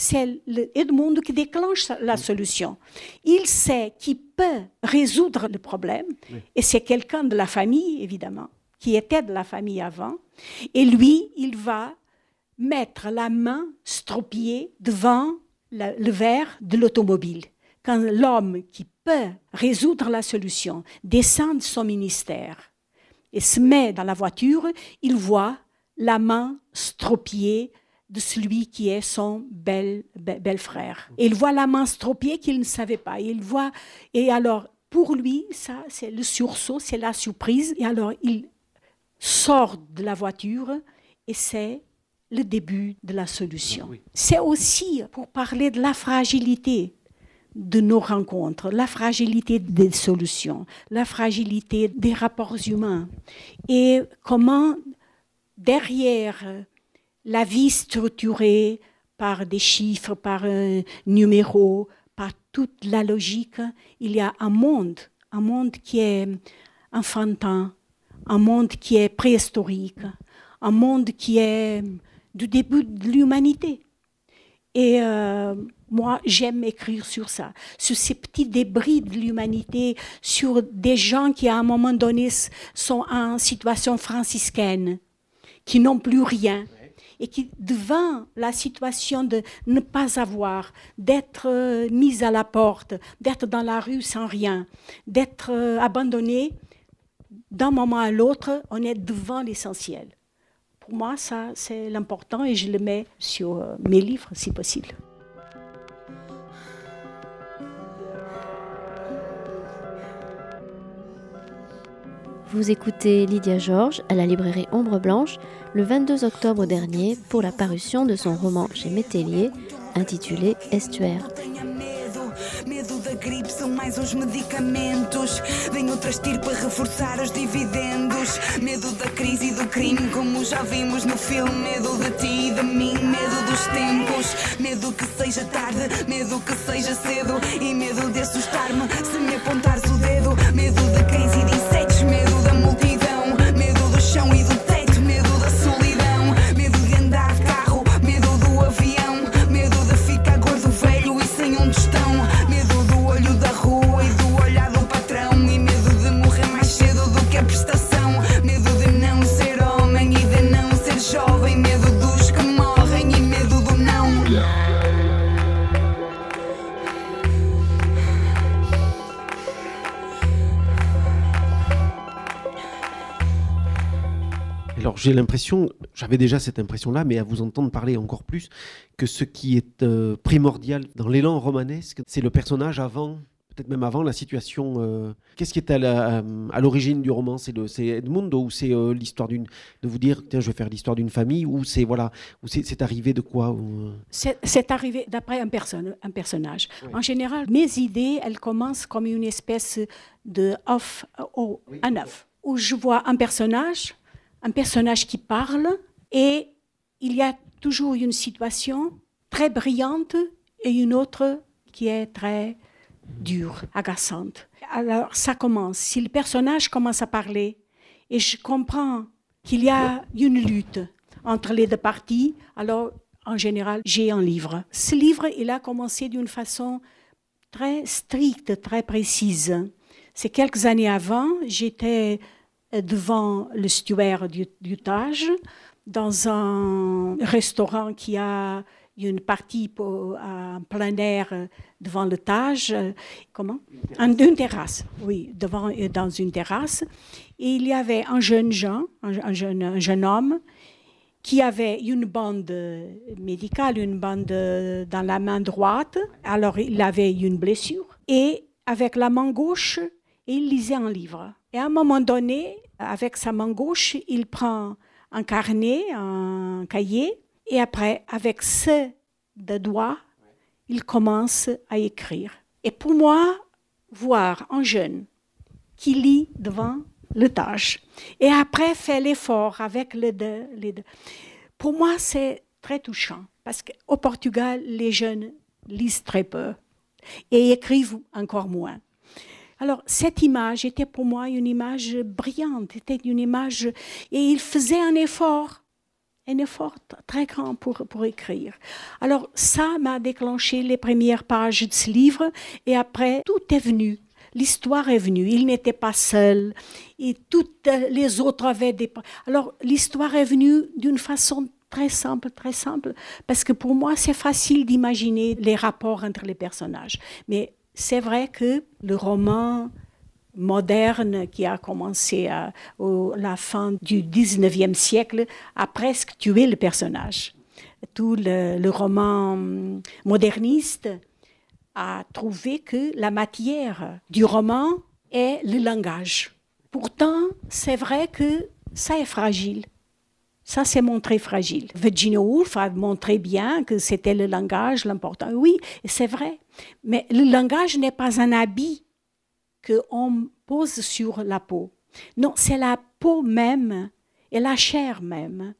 c'est Edmundo qui déclenche la solution. Il sait qu'il peut résoudre le problème, et c'est quelqu'un de la famille, évidemment qui était de la famille avant, et lui, il va mettre la main stropiée devant le, verre de l'automobile. Quand l'homme qui peut résoudre la solution descend de son ministère et se met dans la voiture, il voit la main stropiée de celui qui est son bel, bel, frère. Il voit la main stropiée qu'il ne savait pas. Il voit, et alors, pour lui, ça, c'est le sursaut, c'est la surprise. Et alors, il sort de la voiture et c'est le début de la solution. C'est aussi pour parler de la fragilité de nos rencontres, la fragilité des solutions, la fragilité des rapports humains et comment derrière la vie structurée par des chiffres, par un numéro, par toute la logique, il y a un monde, un monde qui est enfantin, un monde qui est préhistorique, un monde qui est du début de l'humanité. Et euh, moi, j'aime écrire sur ça, sur ces petits débris de l'humanité, sur des gens qui, à un moment donné, sont en situation franciscaine, qui n'ont plus rien, et qui, devant la situation de ne pas avoir, d'être euh, mis à la porte, d'être dans la rue sans rien, d'être euh, abandonné, d'un moment à l'autre, on est devant l'essentiel. Pour moi, ça, c'est l'important et je le mets sur euh, mes livres si possible. Vous écoutez Lydia Georges à la librairie Ombre Blanche le 22 octobre dernier pour la parution de son roman chez Métellier intitulé Estuaire. J'ai l'impression, j'avais déjà cette impression-là, mais à vous entendre parler encore plus, que ce qui est euh, primordial dans l'élan romanesque, c'est le personnage avant, peut-être même avant la situation. euh, Qu'est-ce qui est à la- à l'origine du roman? C'est Edmundo ou c'est euh, l'histoire d'une, de vous dire, tiens, je vais faire l'histoire d'une famille, ou c'est voilà, ou c'est c'est arrivé de quoi ou, euh, C'est arrivé d'après un, personne- un personnage. En général, mes idées, elles commencent comme une espèce de off, au, Oui. un œuf, où je vois un personnage, un personnage qui parle, et il y a toujours une situation très brillante et une autre qui est très dure, agaçante. Alors ça commence. Si le personnage commence à parler, et je comprends qu'il y a une lutte entre les deux parties, alors en général, j'ai un livre. Ce livre, il a commencé d'une façon très stricte, très précise. C'est quelques années avant, j'étais devant le stuaire du, du Tage, dans un restaurant qui a une partie pour, en plein air euh, devant le Tage. euh, Comment? En une terrasse, oui, devant, euh, dans une terrasse. Et il y avait un jeune Jean, un, un jeune, un jeune homme, qui avait une bande médicale, une bande euh, dans la main droite. Alors, il avait une blessure. Et avec la main gauche, il lisait un livre. Et à un moment donné, avec sa main gauche, il prend un carnet, un cahier, et après, avec ce de doigts, il commence à écrire. Et pour moi, voir un jeune qui lit devant le tâche et après fait l'effort avec deux, les deux. Pour moi, c'est très touchant parce qu'au Portugal, les jeunes lisent très peu et écrivent encore moins. Alors, cette image était pour moi une image brillante, était une image, et il faisait un effort, un effort très grand pour, pour écrire. Alors, ça m'a déclenché les premières pages de ce livre, et après, tout est venu. L'histoire est venue. Il n'était pas seul, et toutes les autres avaient des. Alors, l'histoire est venue d'une façon très simple, très simple, parce que pour moi, c'est facile d'imaginer les rapports entre les personnages. Mais c'est vrai que le roman moderne qui a commencé à la fin du 19e siècle a presque tué le personnage. Tout le, roman hum, moderniste a trouvé que la matière du roman est le langage. Pourtant, c'est vrai que ça est fragile. Ça s'est montré fragile. Virginia Woolf a montré bien que c'était le langage l'important. Oui, c'est vrai. Mais le langage n'est pas un habit qu'on pose sur la peau. Non, c'est la peau même et la chair même.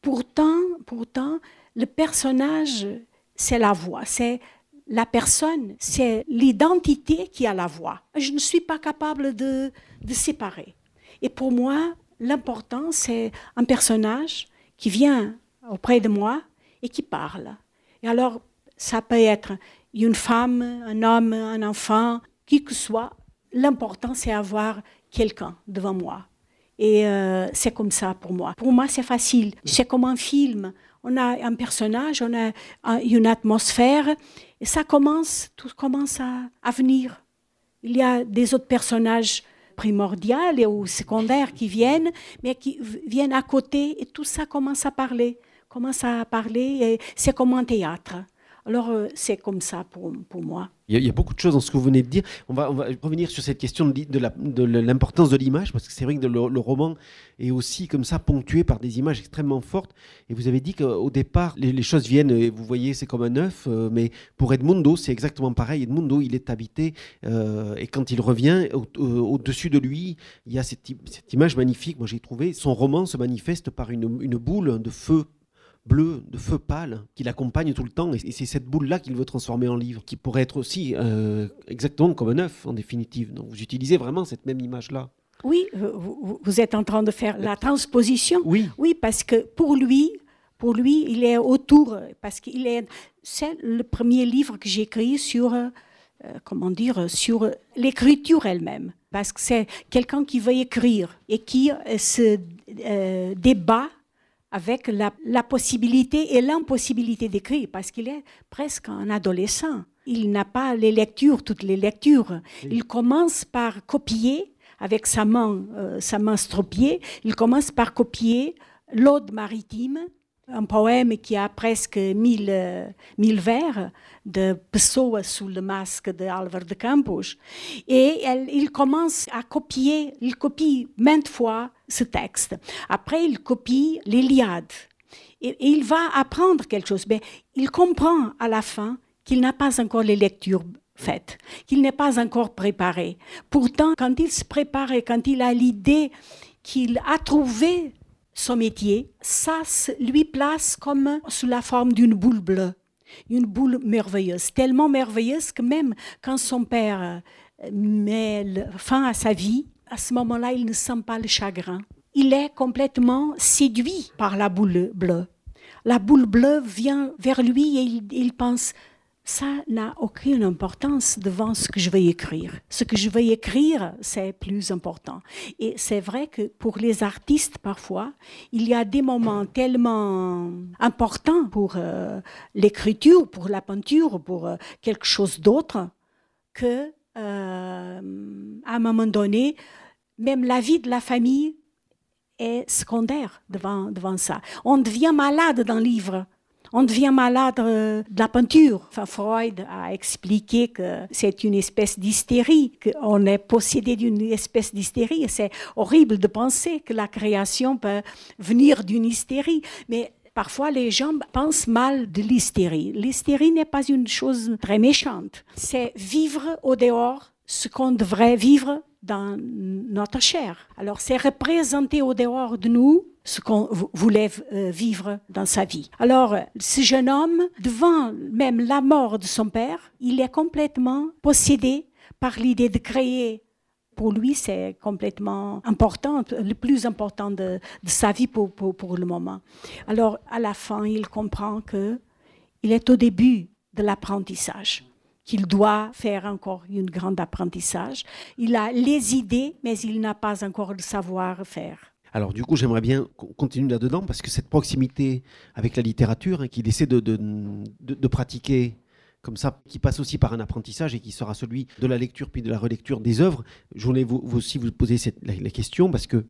Pourtant, pourtant, le personnage, c'est la voix, c'est la personne, c'est l'identité qui a la voix. Je ne suis pas capable de, de séparer. Et pour moi, l'important, c'est un personnage qui vient auprès de moi et qui parle. Et alors, ça peut être une femme, un homme, un enfant, qui que soit. L'important, c'est avoir quelqu'un devant moi. Et euh, c'est comme ça pour moi. Pour moi, c'est facile. C'est comme un film. On a un personnage, on a un- une atmosphère, et ça commence, tout commence à, venir. Il y a des autres personnages primordiaux et ou secondaires qui viennent, mais qui viennent à côté, et tout ça commence à parler, commence à parler, et c'est comme un théâtre. Alors, euh, c'est comme ça pour, pour moi. Il y, a, beaucoup de choses dans ce que vous venez de dire. On va, revenir sur cette question de, l'importance de l'image, parce que c'est vrai que le, roman est aussi comme ça ponctué par des images extrêmement fortes. Et vous avez dit qu'au départ, les, choses viennent, et vous voyez, c'est comme un œuf, euh, mais pour Edmundo, c'est exactement pareil. Edmundo, il est habité, euh, et quand il revient, au-dessus de lui, il y a cette, image magnifique, moi j'ai trouvé, son roman se manifeste par une boule de feu bleu, de feu pâle, qui l'accompagne tout le temps. Et c'est cette boule-là qu'il veut transformer en livre, qui pourrait être aussi euh, exactement comme un œuf, en définitive. Donc vous utilisez vraiment cette même image-là. Oui, vous, êtes en train de faire la transposition. Oui. Oui, parce que pour lui, pour lui, il est autour, parce qu'il est, c'est le premier livre que j'ai écrit sur, euh, comment dire, sur l'écriture elle-même. Parce que c'est quelqu'un qui veut écrire et qui euh, se débat avec la, possibilité et l'impossibilité d'écrire, parce qu'il est presque un adolescent. Il n'a pas les lectures, toutes les lectures. Il commence par copier avec sa main, euh, sa main stropiée, il commence par copier l'Ode maritime un poème qui a presque mille, euh, mille vers de Pessoa sous le masque de de Campos. Et il commence à copier, il copie maintes fois ce texte. Après, il copie l'Iliade. Et, il va apprendre quelque chose. Mais il comprend à la fin qu'il n'a pas encore les lectures faites, qu'il n'est pas encore préparé. Pourtant, quand il se prépare quand il a l'idée qu'il a trouvé son métier, ça lui place comme sous la forme d'une boule bleue, une boule merveilleuse, tellement merveilleuse que même quand son père euh, met fin à sa vie, à ce moment-là, il ne sent pas le chagrin. Il est complètement séduit par la boule bleue. La boule bleue vient vers lui et il pense ça n'a aucune importance devant ce que je vais écrire. Ce que je vais écrire, c'est plus important. Et c'est vrai que pour les artistes, parfois, il y a des moments tellement importants pour euh, l'écriture, pour la peinture, pour euh, quelque chose d'autre, que euh, à un moment donné, même la vie de la famille est secondaire devant, devant ça. On devient malade dans le livre on devient malade euh, de la peinture. Freud a expliqué que c'est une espèce d'hystérie, qu'on est possédé d'une espèce d'hystérie. C'est horrible de penser que la création peut venir d'une hystérie. Mais Parfois, les gens pensent mal de l'hystérie. L'hystérie n'est pas une chose très méchante. C'est vivre au dehors ce qu'on devrait vivre dans notre chair. Alors, c'est représenter au dehors de nous ce qu'on voulait euh, vivre dans sa vie. Alors, ce jeune homme, devant même la mort de son père, il est complètement possédé par l'idée de créer. Pour lui, c'est complètement important, le plus important de, sa vie pour, pour, le moment. Alors, à la fin, il comprend que il est au début de l'apprentissage qu'il doit faire encore une grande apprentissage. Il a les idées, mais il n'a pas encore le savoir-faire. Alors du coup, j'aimerais bien qu'on continue là-dedans, parce que cette proximité avec la littérature, hein, qu'il essaie de, de, pratiquer comme ça, qui passe aussi par un apprentissage et qui sera celui de la lecture puis de la relecture des œuvres, je voulais aussi vous poser cette, la, question, parce que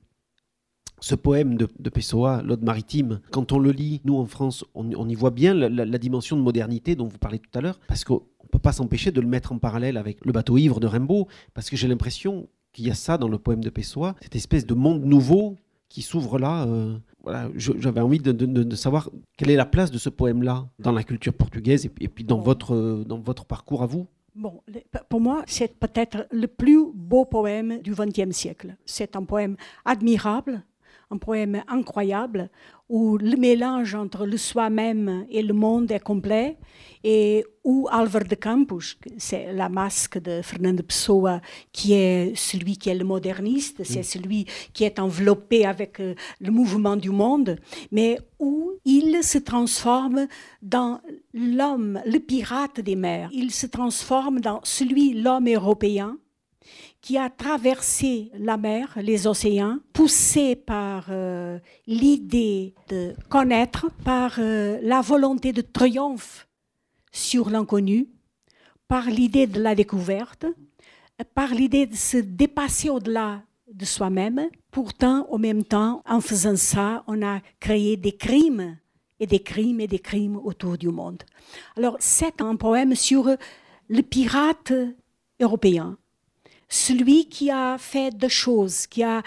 ce poème de, Pessoa, L'Ode maritime, quand on le lit, nous en France, on, y voit bien la, dimension de modernité dont vous parlez tout à l'heure, parce qu'on ne peut pas s'empêcher de le mettre en parallèle avec le bateau ivre de Rimbaud, parce que j'ai l'impression qu'il y a ça dans le poème de Pessoa, cette espèce de monde nouveau qui s'ouvre là. Euh, voilà, j'avais envie de, savoir quelle est la place de ce poème-là dans la culture portugaise et, puis dans, votre, dans votre parcours à vous. Bon, pour moi, c'est peut-être le plus beau poème du XXe siècle. C'est un poème admirable, un poème incroyable où le mélange entre le soi-même et le monde est complet et où Álvaro de Campos, c'est la masque de Fernando Pessoa, qui est celui qui est le moderniste, c'est celui qui est enveloppé avec euh, le mouvement du monde, mais où il se transforme dans l'homme, le pirate des mers. Il se transforme dans celui, l'homme européen, qui a traversé la mer, les océans, poussé par euh, l'idée de connaître, par euh, la volonté de triomphe sur l'inconnu, par l'idée de la découverte, par l'idée de se dépasser au-delà de soi-même. Pourtant, au même temps, en faisant ça, on a créé des crimes et des crimes et des crimes autour du monde. Alors c'est un poème sur le pirate européen, celui qui a fait des choses, qui a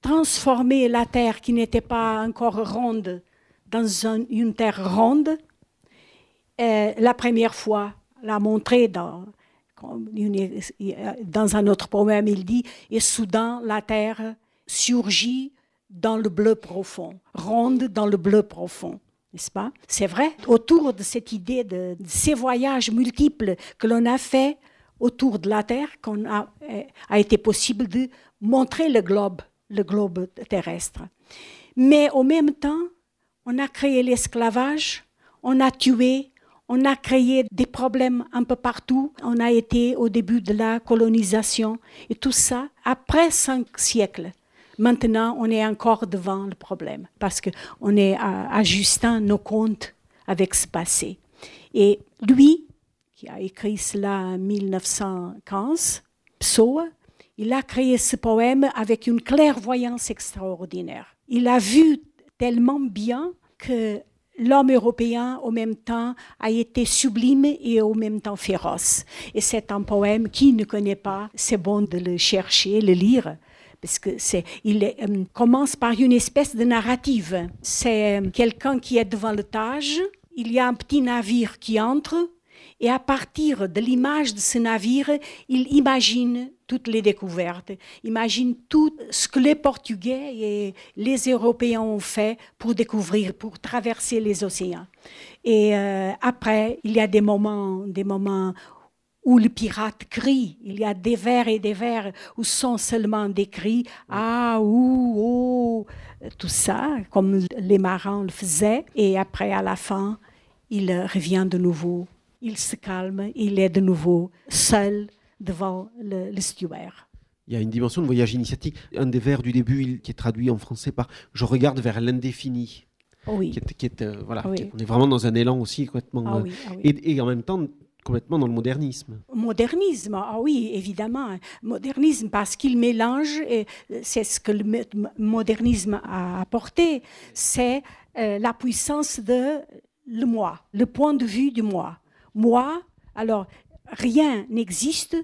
transformé la terre qui n'était pas encore ronde dans une terre ronde. Et la première fois, l'a montré dans, un autre poème, il dit, et soudain la terre surgit dans le bleu profond, ronde dans le bleu profond. N'est-ce pas? C'est vrai? Autour de cette idée de, ces voyages multiples que l'on a fait autour de la Terre, qu'on a, a été possible de montrer le globe, le globe terrestre. Mais au même temps, on a créé l'esclavage, on a tué, on a créé des problèmes un peu partout. On a été au début de la colonisation et tout ça après cinq siècles. Maintenant, on est encore devant le problème parce qu'on est ajustant nos comptes avec ce passé. Et lui, qui a écrit cela en 1915, Psoa, il a créé ce poème avec une clairvoyance extraordinaire. Il a vu tellement bien que l'homme européen, au même temps, a été sublime et au même temps féroce. Et c'est un poème qui ne connaît pas, c'est bon de le chercher, le lire. Parce que il euh, commence par une espèce de narrative. C'est euh, quelqu'un qui est devant le Tage, il y a un petit navire qui entre, et à partir de l'image de ce navire, il imagine toutes les découvertes, imagine tout ce que les Portugais et les Européens ont fait pour découvrir, pour traverser les océans. Et euh, après, il y a des moments, des moments où le pirate crie. Il y a des vers et des vers où sont seulement des cris ah ou oh, tout ça, comme les marins le faisaient. Et après, à la fin, il revient de nouveau il se calme, il est de nouveau seul devant le, le Il y a une dimension de voyage initiatique. Un des vers du début qui est traduit en français par Je regarde vers l'indéfini. Oui. Qui est, euh, voilà, on est vraiment dans un élan aussi complètement. Ah euh, ah et, en même temps, complètement dans le modernisme. Modernisme, ah oui, évidemment. Modernisme parce qu'il mélange, et c'est ce que le modernisme a apporté, c'est euh, la puissance de le moi, le point de vue du moi. Moi, alors, rien n'existe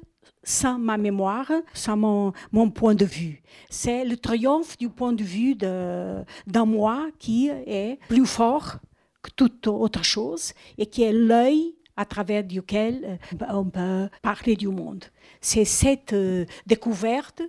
sans ma mémoire, sans mon, mon point de vue. C'est le triomphe du point de vue d'un moi qui est plus fort que toute autre chose et qui est l'œil à travers duquel euh, on peut parler du monde. C'est cette euh, découverte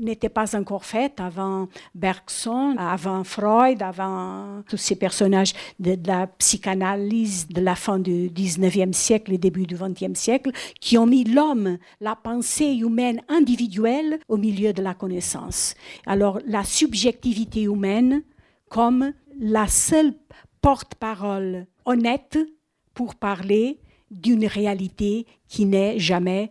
n'était pas encore faite avant Bergson, avant Freud, avant tous ces personnages de, la psychanalyse de la fin du 19e siècle et début du 20e siècle, qui ont mis l'homme, la pensée humaine individuelle au milieu de la connaissance. Alors la subjectivité humaine comme la seule porte-parole honnête pour parler d'une réalité qui n'est jamais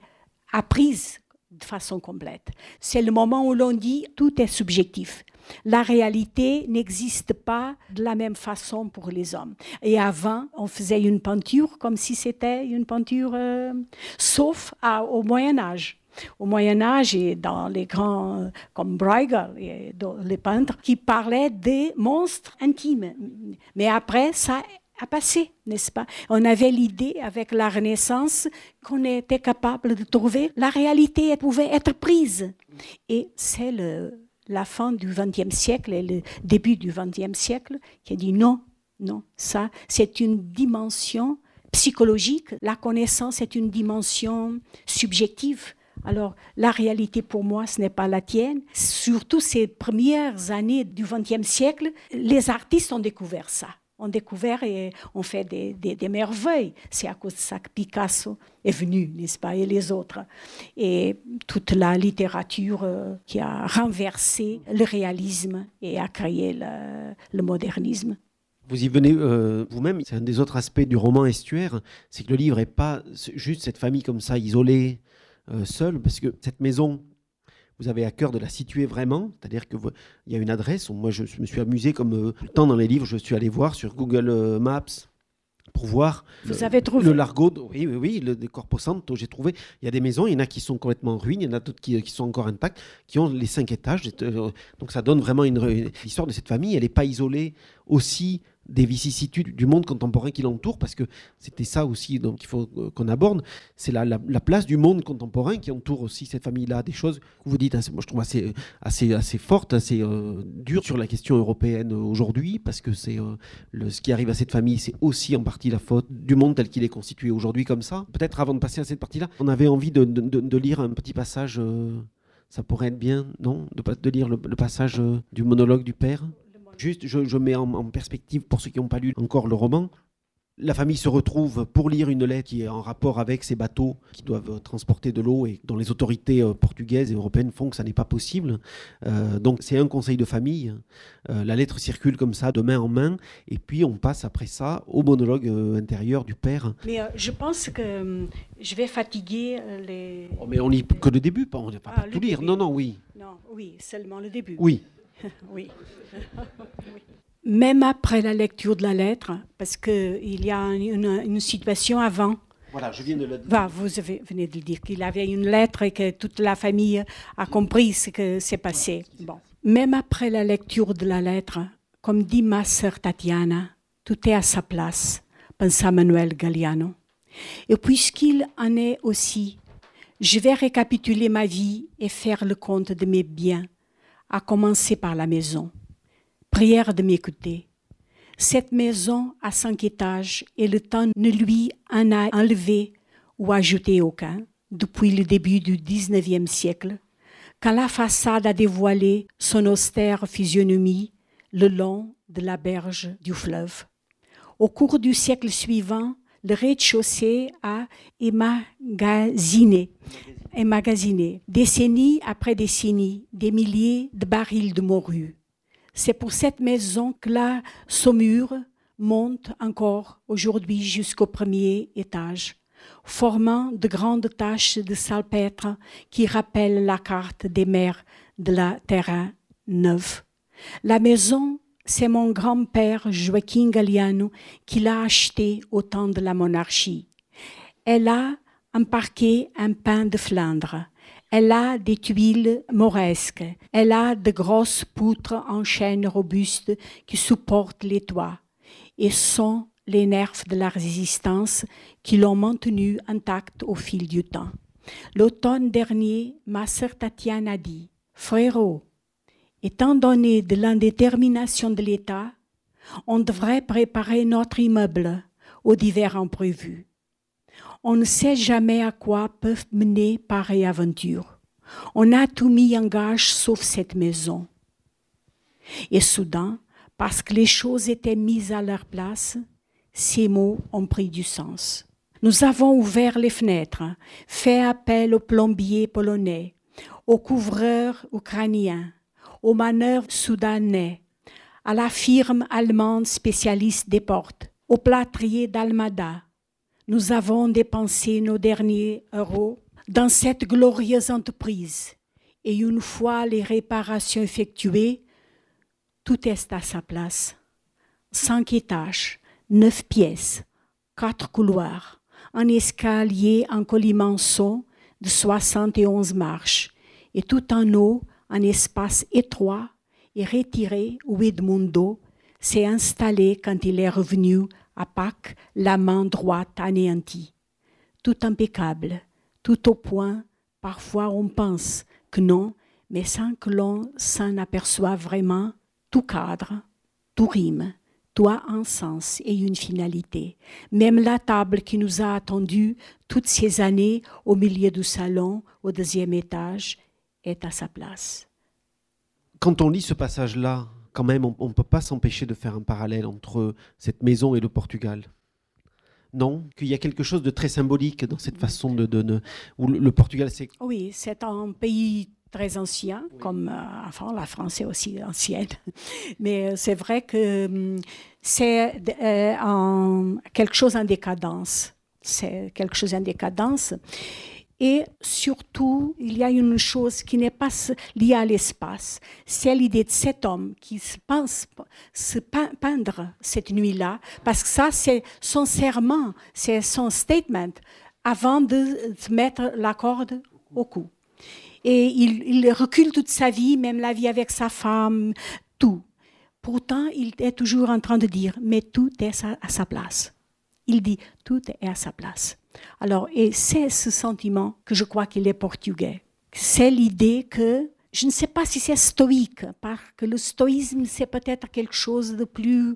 apprise de façon complète. C'est le moment où l'on dit tout est subjectif. La réalité n'existe pas de la même façon pour les hommes. Et avant, on faisait une peinture comme si c'était une peinture, euh, sauf au Moyen Âge. Au Moyen Âge et dans les grands comme Bruegel et les peintres qui parlaient des monstres intimes. Mais après, ça a passé, n'est-ce pas? On avait l'idée avec la Renaissance qu'on était capable de trouver la réalité pouvait être prise. Et c'est la fin du XXe siècle et le début du XXe siècle qui a dit non, non, ça c'est une dimension psychologique, la connaissance est une dimension subjective. Alors, la réalité pour moi, ce n'est pas la tienne. Surtout ces premières années du XXe siècle, les artistes ont découvert ça on découvert et on fait des, des, merveilles. C'est à cause de ça que Picasso est venu, n'est-ce pas, et les autres. Et toute la littérature euh, qui a renversé le réalisme et a créé le, modernisme. Vous y venez euh, vous-même, c'est un des autres aspects du roman Estuaire, c'est que le livre n'est pas juste cette famille comme ça, isolée, euh, seule, parce que cette maison vous avez à cœur de la situer vraiment, c'est-à-dire qu'il y a une adresse. Moi, je me suis amusé comme euh, tout le temps dans les livres, je suis allé voir sur Google euh, Maps pour voir Vous le, avez trouvé le largo. Oui, oui, oui, le Corpo Santo, j'ai trouvé. Il y a des maisons, il y en a qui sont complètement en ruine, il y en a d'autres qui, sont encore intactes, qui ont les cinq étages. Euh, donc ça donne vraiment une, histoire de cette famille. Elle n'est pas isolée aussi des vicissitudes du monde contemporain qui l'entoure, parce que c'était ça aussi donc il faut euh, qu'on aborde, c'est la, la, place du monde contemporain qui entoure aussi cette famille-là, des choses que vous dites, moi je trouve assez, assez, assez fortes, assez euh, dures sur la question européenne aujourd'hui, parce que c'est le, ce qui arrive à cette famille, c'est aussi en partie la faute du monde tel qu'il est constitué aujourd'hui comme ça. Peut-être avant de passer à cette partie-là, on avait envie de, lire un petit passage ça pourrait être bien, non? De, lire le, passage euh, du monologue du père? Juste, je, mets en, perspective, pour ceux qui n'ont pas lu encore le roman, la famille se retrouve pour lire une lettre qui est en rapport avec ces bateaux qui doivent transporter de l'eau et dont les autorités euh, portugaises et européennes font que ça n'est pas possible. Euh, donc c'est un conseil de famille. Euh, la lettre circule comme ça de main en main et puis on passe après ça au monologue intérieur du père. Mais je pense que je vais fatiguer les... Oh, mais on lit que le début, on ne va pas, ah, tout lire. Non, non, oui. Non, oui, seulement le début. Oui. oui. oui même après la lecture de la lettre, parce qu'il y a une, situation avant. Voilà, je viens de le dire. vous venez de le dire, qu'il avait une lettre et que toute la famille a compris ce que s'est passé. Bon. Même après la lecture de la lettre, comme dit ma sœur Tatiana, tout est à sa place, pensa Manuel Galliano. Et puisqu'il en est aussi, je vais récapituler ma vie et faire le compte de mes biens, à commencer par la maison prière de m'écouter. Cette maison a cinq étages et le temps ne lui en a enlevé ou ajouté aucun depuis le début du XIXe siècle, quand la façade a dévoilé son austère physionomie le long de la berge du fleuve. Au cours du siècle suivant, le rez-de-chaussée a émagasiné, émagasiné, décennie après décennie, des milliers de barils de morue. C'est pour cette maison que la saumure monte encore aujourd'hui jusqu'au premier étage, formant de grandes taches de salpêtre qui rappellent la carte des mers de la terre neuve. La maison, c'est mon grand-père Joaquin Galliano qui l'a achetée au temps de la monarchie. Elle a un parquet un pain de Flandre elle a des tuiles mauresques. Elle a de grosses poutres en chêne robuste qui supportent les toits et sont les nerfs de la résistance qui l'ont maintenue intacte au fil du temps. L'automne dernier, ma sœur Tatiana a dit Frérot, étant donné de l'indétermination de l'État, on devrait préparer notre immeuble aux divers imprévus. On ne sait jamais à quoi peuvent mener pareille aventure. On a tout mis en gage sauf cette maison. Et soudain, parce que les choses étaient mises à leur place, ces mots ont pris du sens. Nous avons ouvert les fenêtres, fait appel aux plombiers polonais, aux couvreurs ukrainiens, aux manœuvres soudanais, à la firme allemande spécialiste des portes, aux plâtriers d'Almada, nous avons dépensé nos derniers euros dans cette glorieuse entreprise. Et une fois les réparations effectuées, tout est à sa place. Cinq étages, neuf pièces, quatre couloirs, un escalier en colimaçon de 71 marches, et tout en haut, un espace étroit et retiré où Edmundo s'est installé quand il est revenu à Pâques, la main droite anéantie. Tout impeccable, tout au point, parfois on pense que non, mais sans que l'on s'en aperçoive vraiment, tout cadre, tout rime, tout un sens et une finalité. Même la table qui nous a attendus toutes ces années au milieu du salon, au deuxième étage, est à sa place. Quand on lit ce passage-là, quand même, on ne peut pas s'empêcher de faire un parallèle entre cette maison et le Portugal. Non, qu'il y a quelque chose de très symbolique dans cette façon de, de, où le, Portugal, c'est. Oui, c'est un pays très ancien, comme euh, enfin la France est aussi ancienne, mais euh, c'est vrai que hum, c'est euh, quelque chose en décadence. C'est quelque chose en décadence. Et surtout, il y a une chose qui n'est pas liée à l'espace. C'est l'idée de cet homme qui se pense se peindre cette nuit-là, parce que ça, c'est son serment, c'est son statement avant de mettre la corde au cou. Et il, il recule toute sa vie, même la vie avec sa femme, tout Pourtant, il est toujours en train de dire, mais tout est à sa place. Il dit, tout est à sa place. Alors, et c'est ce sentiment que je crois qu'il est portugais. C'est l'idée que, je ne sais pas si c'est stoïque, parce que le stoïsme, c'est peut-être quelque chose de plus,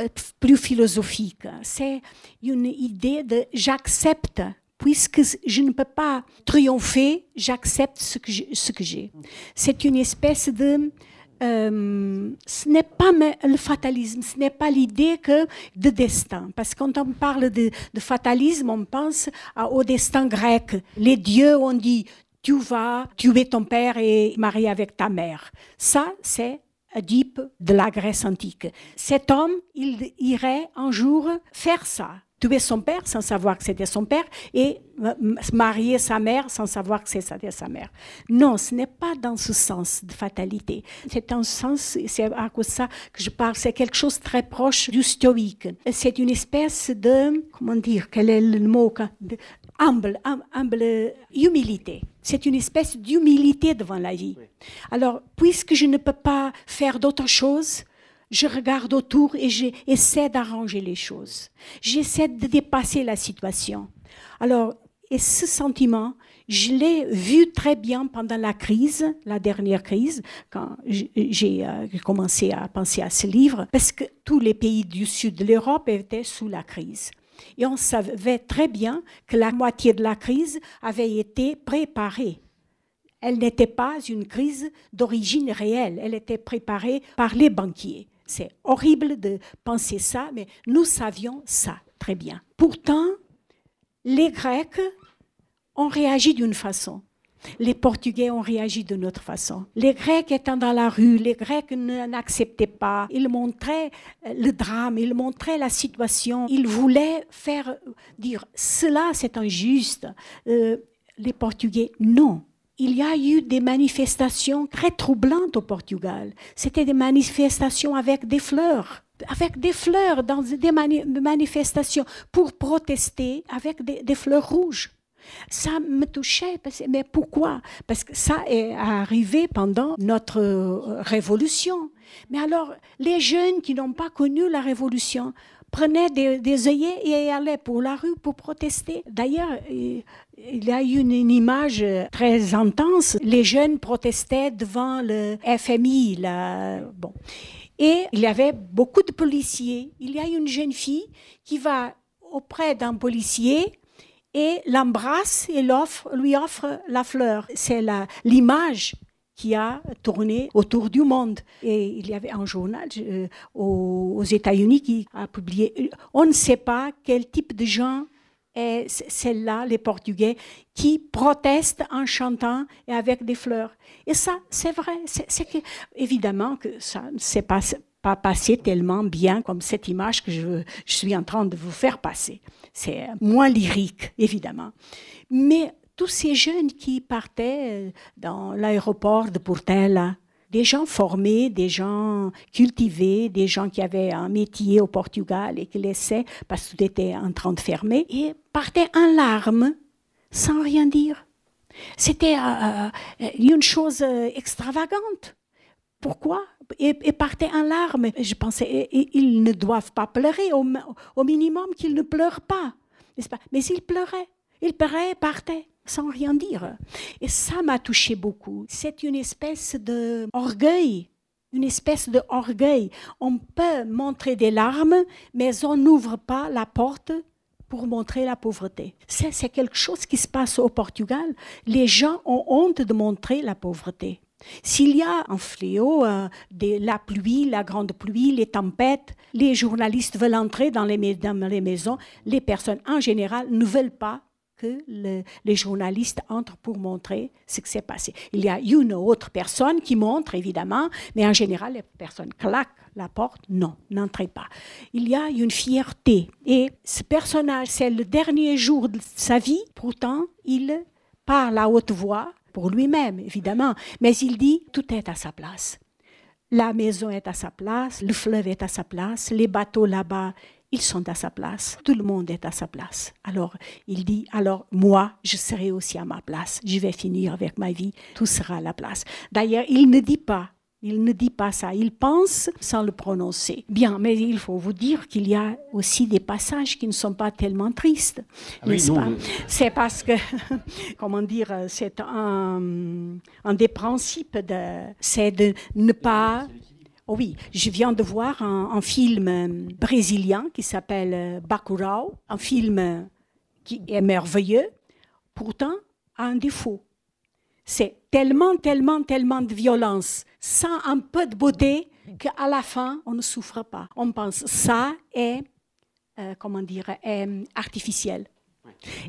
euh, plus philosophique. C'est une idée de j'accepte puisque je ne peux pas triompher, j'accepte ce que j'ai. C'est une espèce de euh, ce n'est pas le fatalisme, ce n'est pas l'idée que de destin. Parce que quand on parle de, fatalisme, on pense au destin grec. Les dieux ont dit, tu vas tuer ton père et marier avec ta mère. Ça, c'est Oedipe de la Grèce antique. Cet homme, il irait un jour faire ça tuer son père sans savoir que c'était son père et marier sa mère sans savoir que c'était sa mère. Non, ce n'est pas dans ce sens de fatalité. C'est un sens, c'est à cause de ça que je parle, c'est quelque chose de très proche du stoïque. C'est une espèce de, comment dire, quel est le mot, humble, humble humilité. C'est une espèce d'humilité devant la vie. Alors, puisque je ne peux pas faire d'autre chose, je regarde autour et j'essaie d'arranger les choses. J'essaie de dépasser la situation. Alors, et ce sentiment, je l'ai vu très bien pendant la crise, la dernière crise, quand j'ai euh, commencé à penser à ce livre, parce que tous les pays du sud de l'Europe étaient sous la crise. Et on savait très bien que la moitié de la crise avait été préparée. Elle n'était pas une crise d'origine réelle, elle était préparée par les banquiers. C'est horrible de penser ça, mais nous savions ça très bien. Pourtant, les Grecs ont réagi d'une façon. Les Portugais ont réagi d'une autre façon. Les Grecs étant dans la rue, les Grecs n'acceptaient pas. Ils montraient euh, le drame, ils montraient la situation. Ils voulaient faire dire cela c'est injuste. Euh, les Portugais, non il y a eu des manifestations très troublantes au Portugal. C'était des manifestations avec des fleurs, avec des fleurs dans des manifestations pour protester avec des, fleurs rouges. Ça me touchait, mais pourquoi? Parce que ça est arrivé pendant notre euh, révolution. Mais alors, les jeunes qui n'ont pas connu la révolution prenaient des, des œillets et allaient pour la rue pour protester. D'ailleurs, il y a eu une, image très intense. Les jeunes protestaient devant le FMI. bon. Et il y avait beaucoup de policiers. Il y a une jeune fille qui va auprès d'un policier et l'embrasse et lui offre la fleur. C'est l'image qui a tourné autour du monde. Et il y avait un journal euh, aux États-Unis qui a publié. On ne sait pas quel type de gens et celle-là, les Portugais, qui protestent en chantant et avec des fleurs. Et ça, c'est vrai. C'est que, évidemment que ça ne s'est pas, pas passé tellement bien comme cette image que je, je suis en train de vous faire passer. C'est moins lyrique, évidemment. Mais tous ces jeunes qui partaient euh, dans l'aéroport de Portela, des gens formés, des gens cultivés, des gens qui avaient un métier au Portugal et qui laissaient, parce que tout était en train de fermer, et partaient en larmes sans rien dire. C'était euh, euh, une chose euh, extravagante. Pourquoi? Et, partaient en larmes. Je pensais, ils ne doivent pas pleurer, au, minimum qu'ils ne pleurent pas, pas? Mais ils pleuraient. Ils pleuraient et partaient sans rien dire. Et ça m'a touché beaucoup. C'est une espèce d'orgueil, une espèce de orgueil. On peut montrer des larmes, mais on n'ouvre pas la porte pour montrer la pauvreté. C'est quelque chose qui se passe au Portugal. Les gens ont honte de montrer la pauvreté. S'il y a un fléau, euh, la pluie, la grande pluie, les tempêtes, les journalistes veulent entrer dans les maisons, les personnes en général ne veulent pas que les journalistes entrent pour montrer ce qui s'est passé. Il y a une autre personne qui montre, évidemment, mais en général, les personnes claquent la porte. Non, n'entrez pas. Il y a une fierté. Et ce personnage, c'est le dernier jour de sa vie. Pourtant, il parle à haute voix pour lui-même, évidemment. Mais il dit, tout est à sa place. La maison est à sa place, le fleuve est à sa place, les bateaux là-bas ils sont à sa place, tout le monde est à sa place. Alors il dit, alors moi, je serai aussi à ma place, je vais finir avec ma vie, tout sera à la place. D'ailleurs, il ne dit pas Il ne dit pas ça, il pense sans le prononcer. Bien, mais il faut vous dire qu'il y a aussi des passages qui ne sont pas tellement tristes, Ah n'est-ce pas C'est parce que, comment dire, c'est un, un des principes de, c'est de ne pas. Oh oui, je viens de voir un, film euh, brésilien qui s'appelle euh, Bacurau, un film euh, qui est merveilleux, pourtant a un défaut. C'est tellement, tellement, tellement de violence, sans un peu de beauté, qu'à la fin, on ne souffre pas. On pense ça est, comment dire, est artificiel.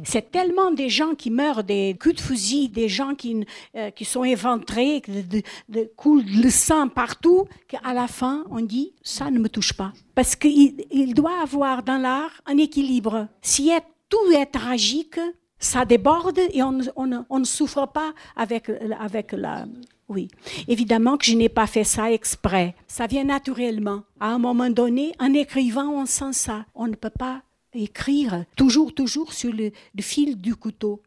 C'est tellement des gens qui meurent des coups de fusil, des gens qui, euh, qui sont éventrés, que de, de- coule le sang partout, qu'à la fin, on dit ça ne me touche pas. Parce qu'il il doit avoir dans l'art un équilibre. Si tout est tragique, ça déborde et on, on ne souffre pas avec, avec la. Oui, évidemment que je n'ai pas fait ça exprès. Ça vient naturellement. À un moment donné, en écrivant, on sent ça. On ne peut pas écrire toujours, toujours sur le, le fil du couteau.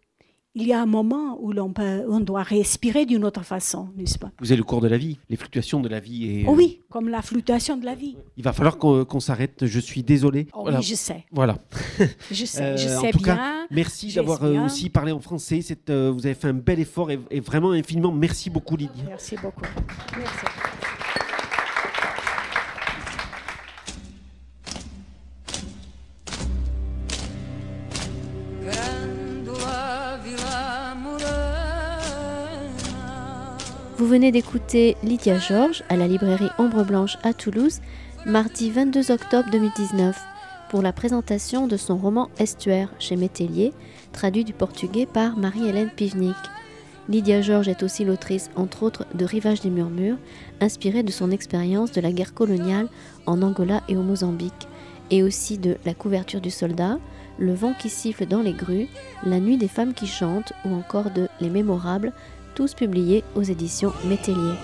Il y a un moment où l'on on doit respirer d'une autre façon, n'est-ce pas? Vous avez le cours de la vie, les fluctuations de la vie. Et, Oh euh, oui, comme la fluctuation de la vie. Il va falloir qu'on s'arrête. Je suis désolé. Oh Voilà. oui, je sais, Voilà. je sais, Euh, je en sais cas, bien. Merci d'avoir euh, aussi parlé en français. Euh, vous avez fait un bel effort et, et vraiment infiniment merci beaucoup Lydia. Merci beaucoup. Merci. Vous venez d'écouter Lydia Georges à la librairie Ombre Blanche à Toulouse, mardi 22 octobre 2019, pour la présentation de son roman Estuaire chez Métellier, traduit du portugais par Marie-Hélène Pivnik. Lydia Georges est aussi l'autrice, entre autres, de Rivage des Murmures, inspirée de son expérience de la guerre coloniale en Angola et au Mozambique, et aussi de La couverture du soldat, Le vent qui siffle dans les grues, La nuit des femmes qui chantent, ou encore de Les Mémorables, tous publiés aux éditions Métellier.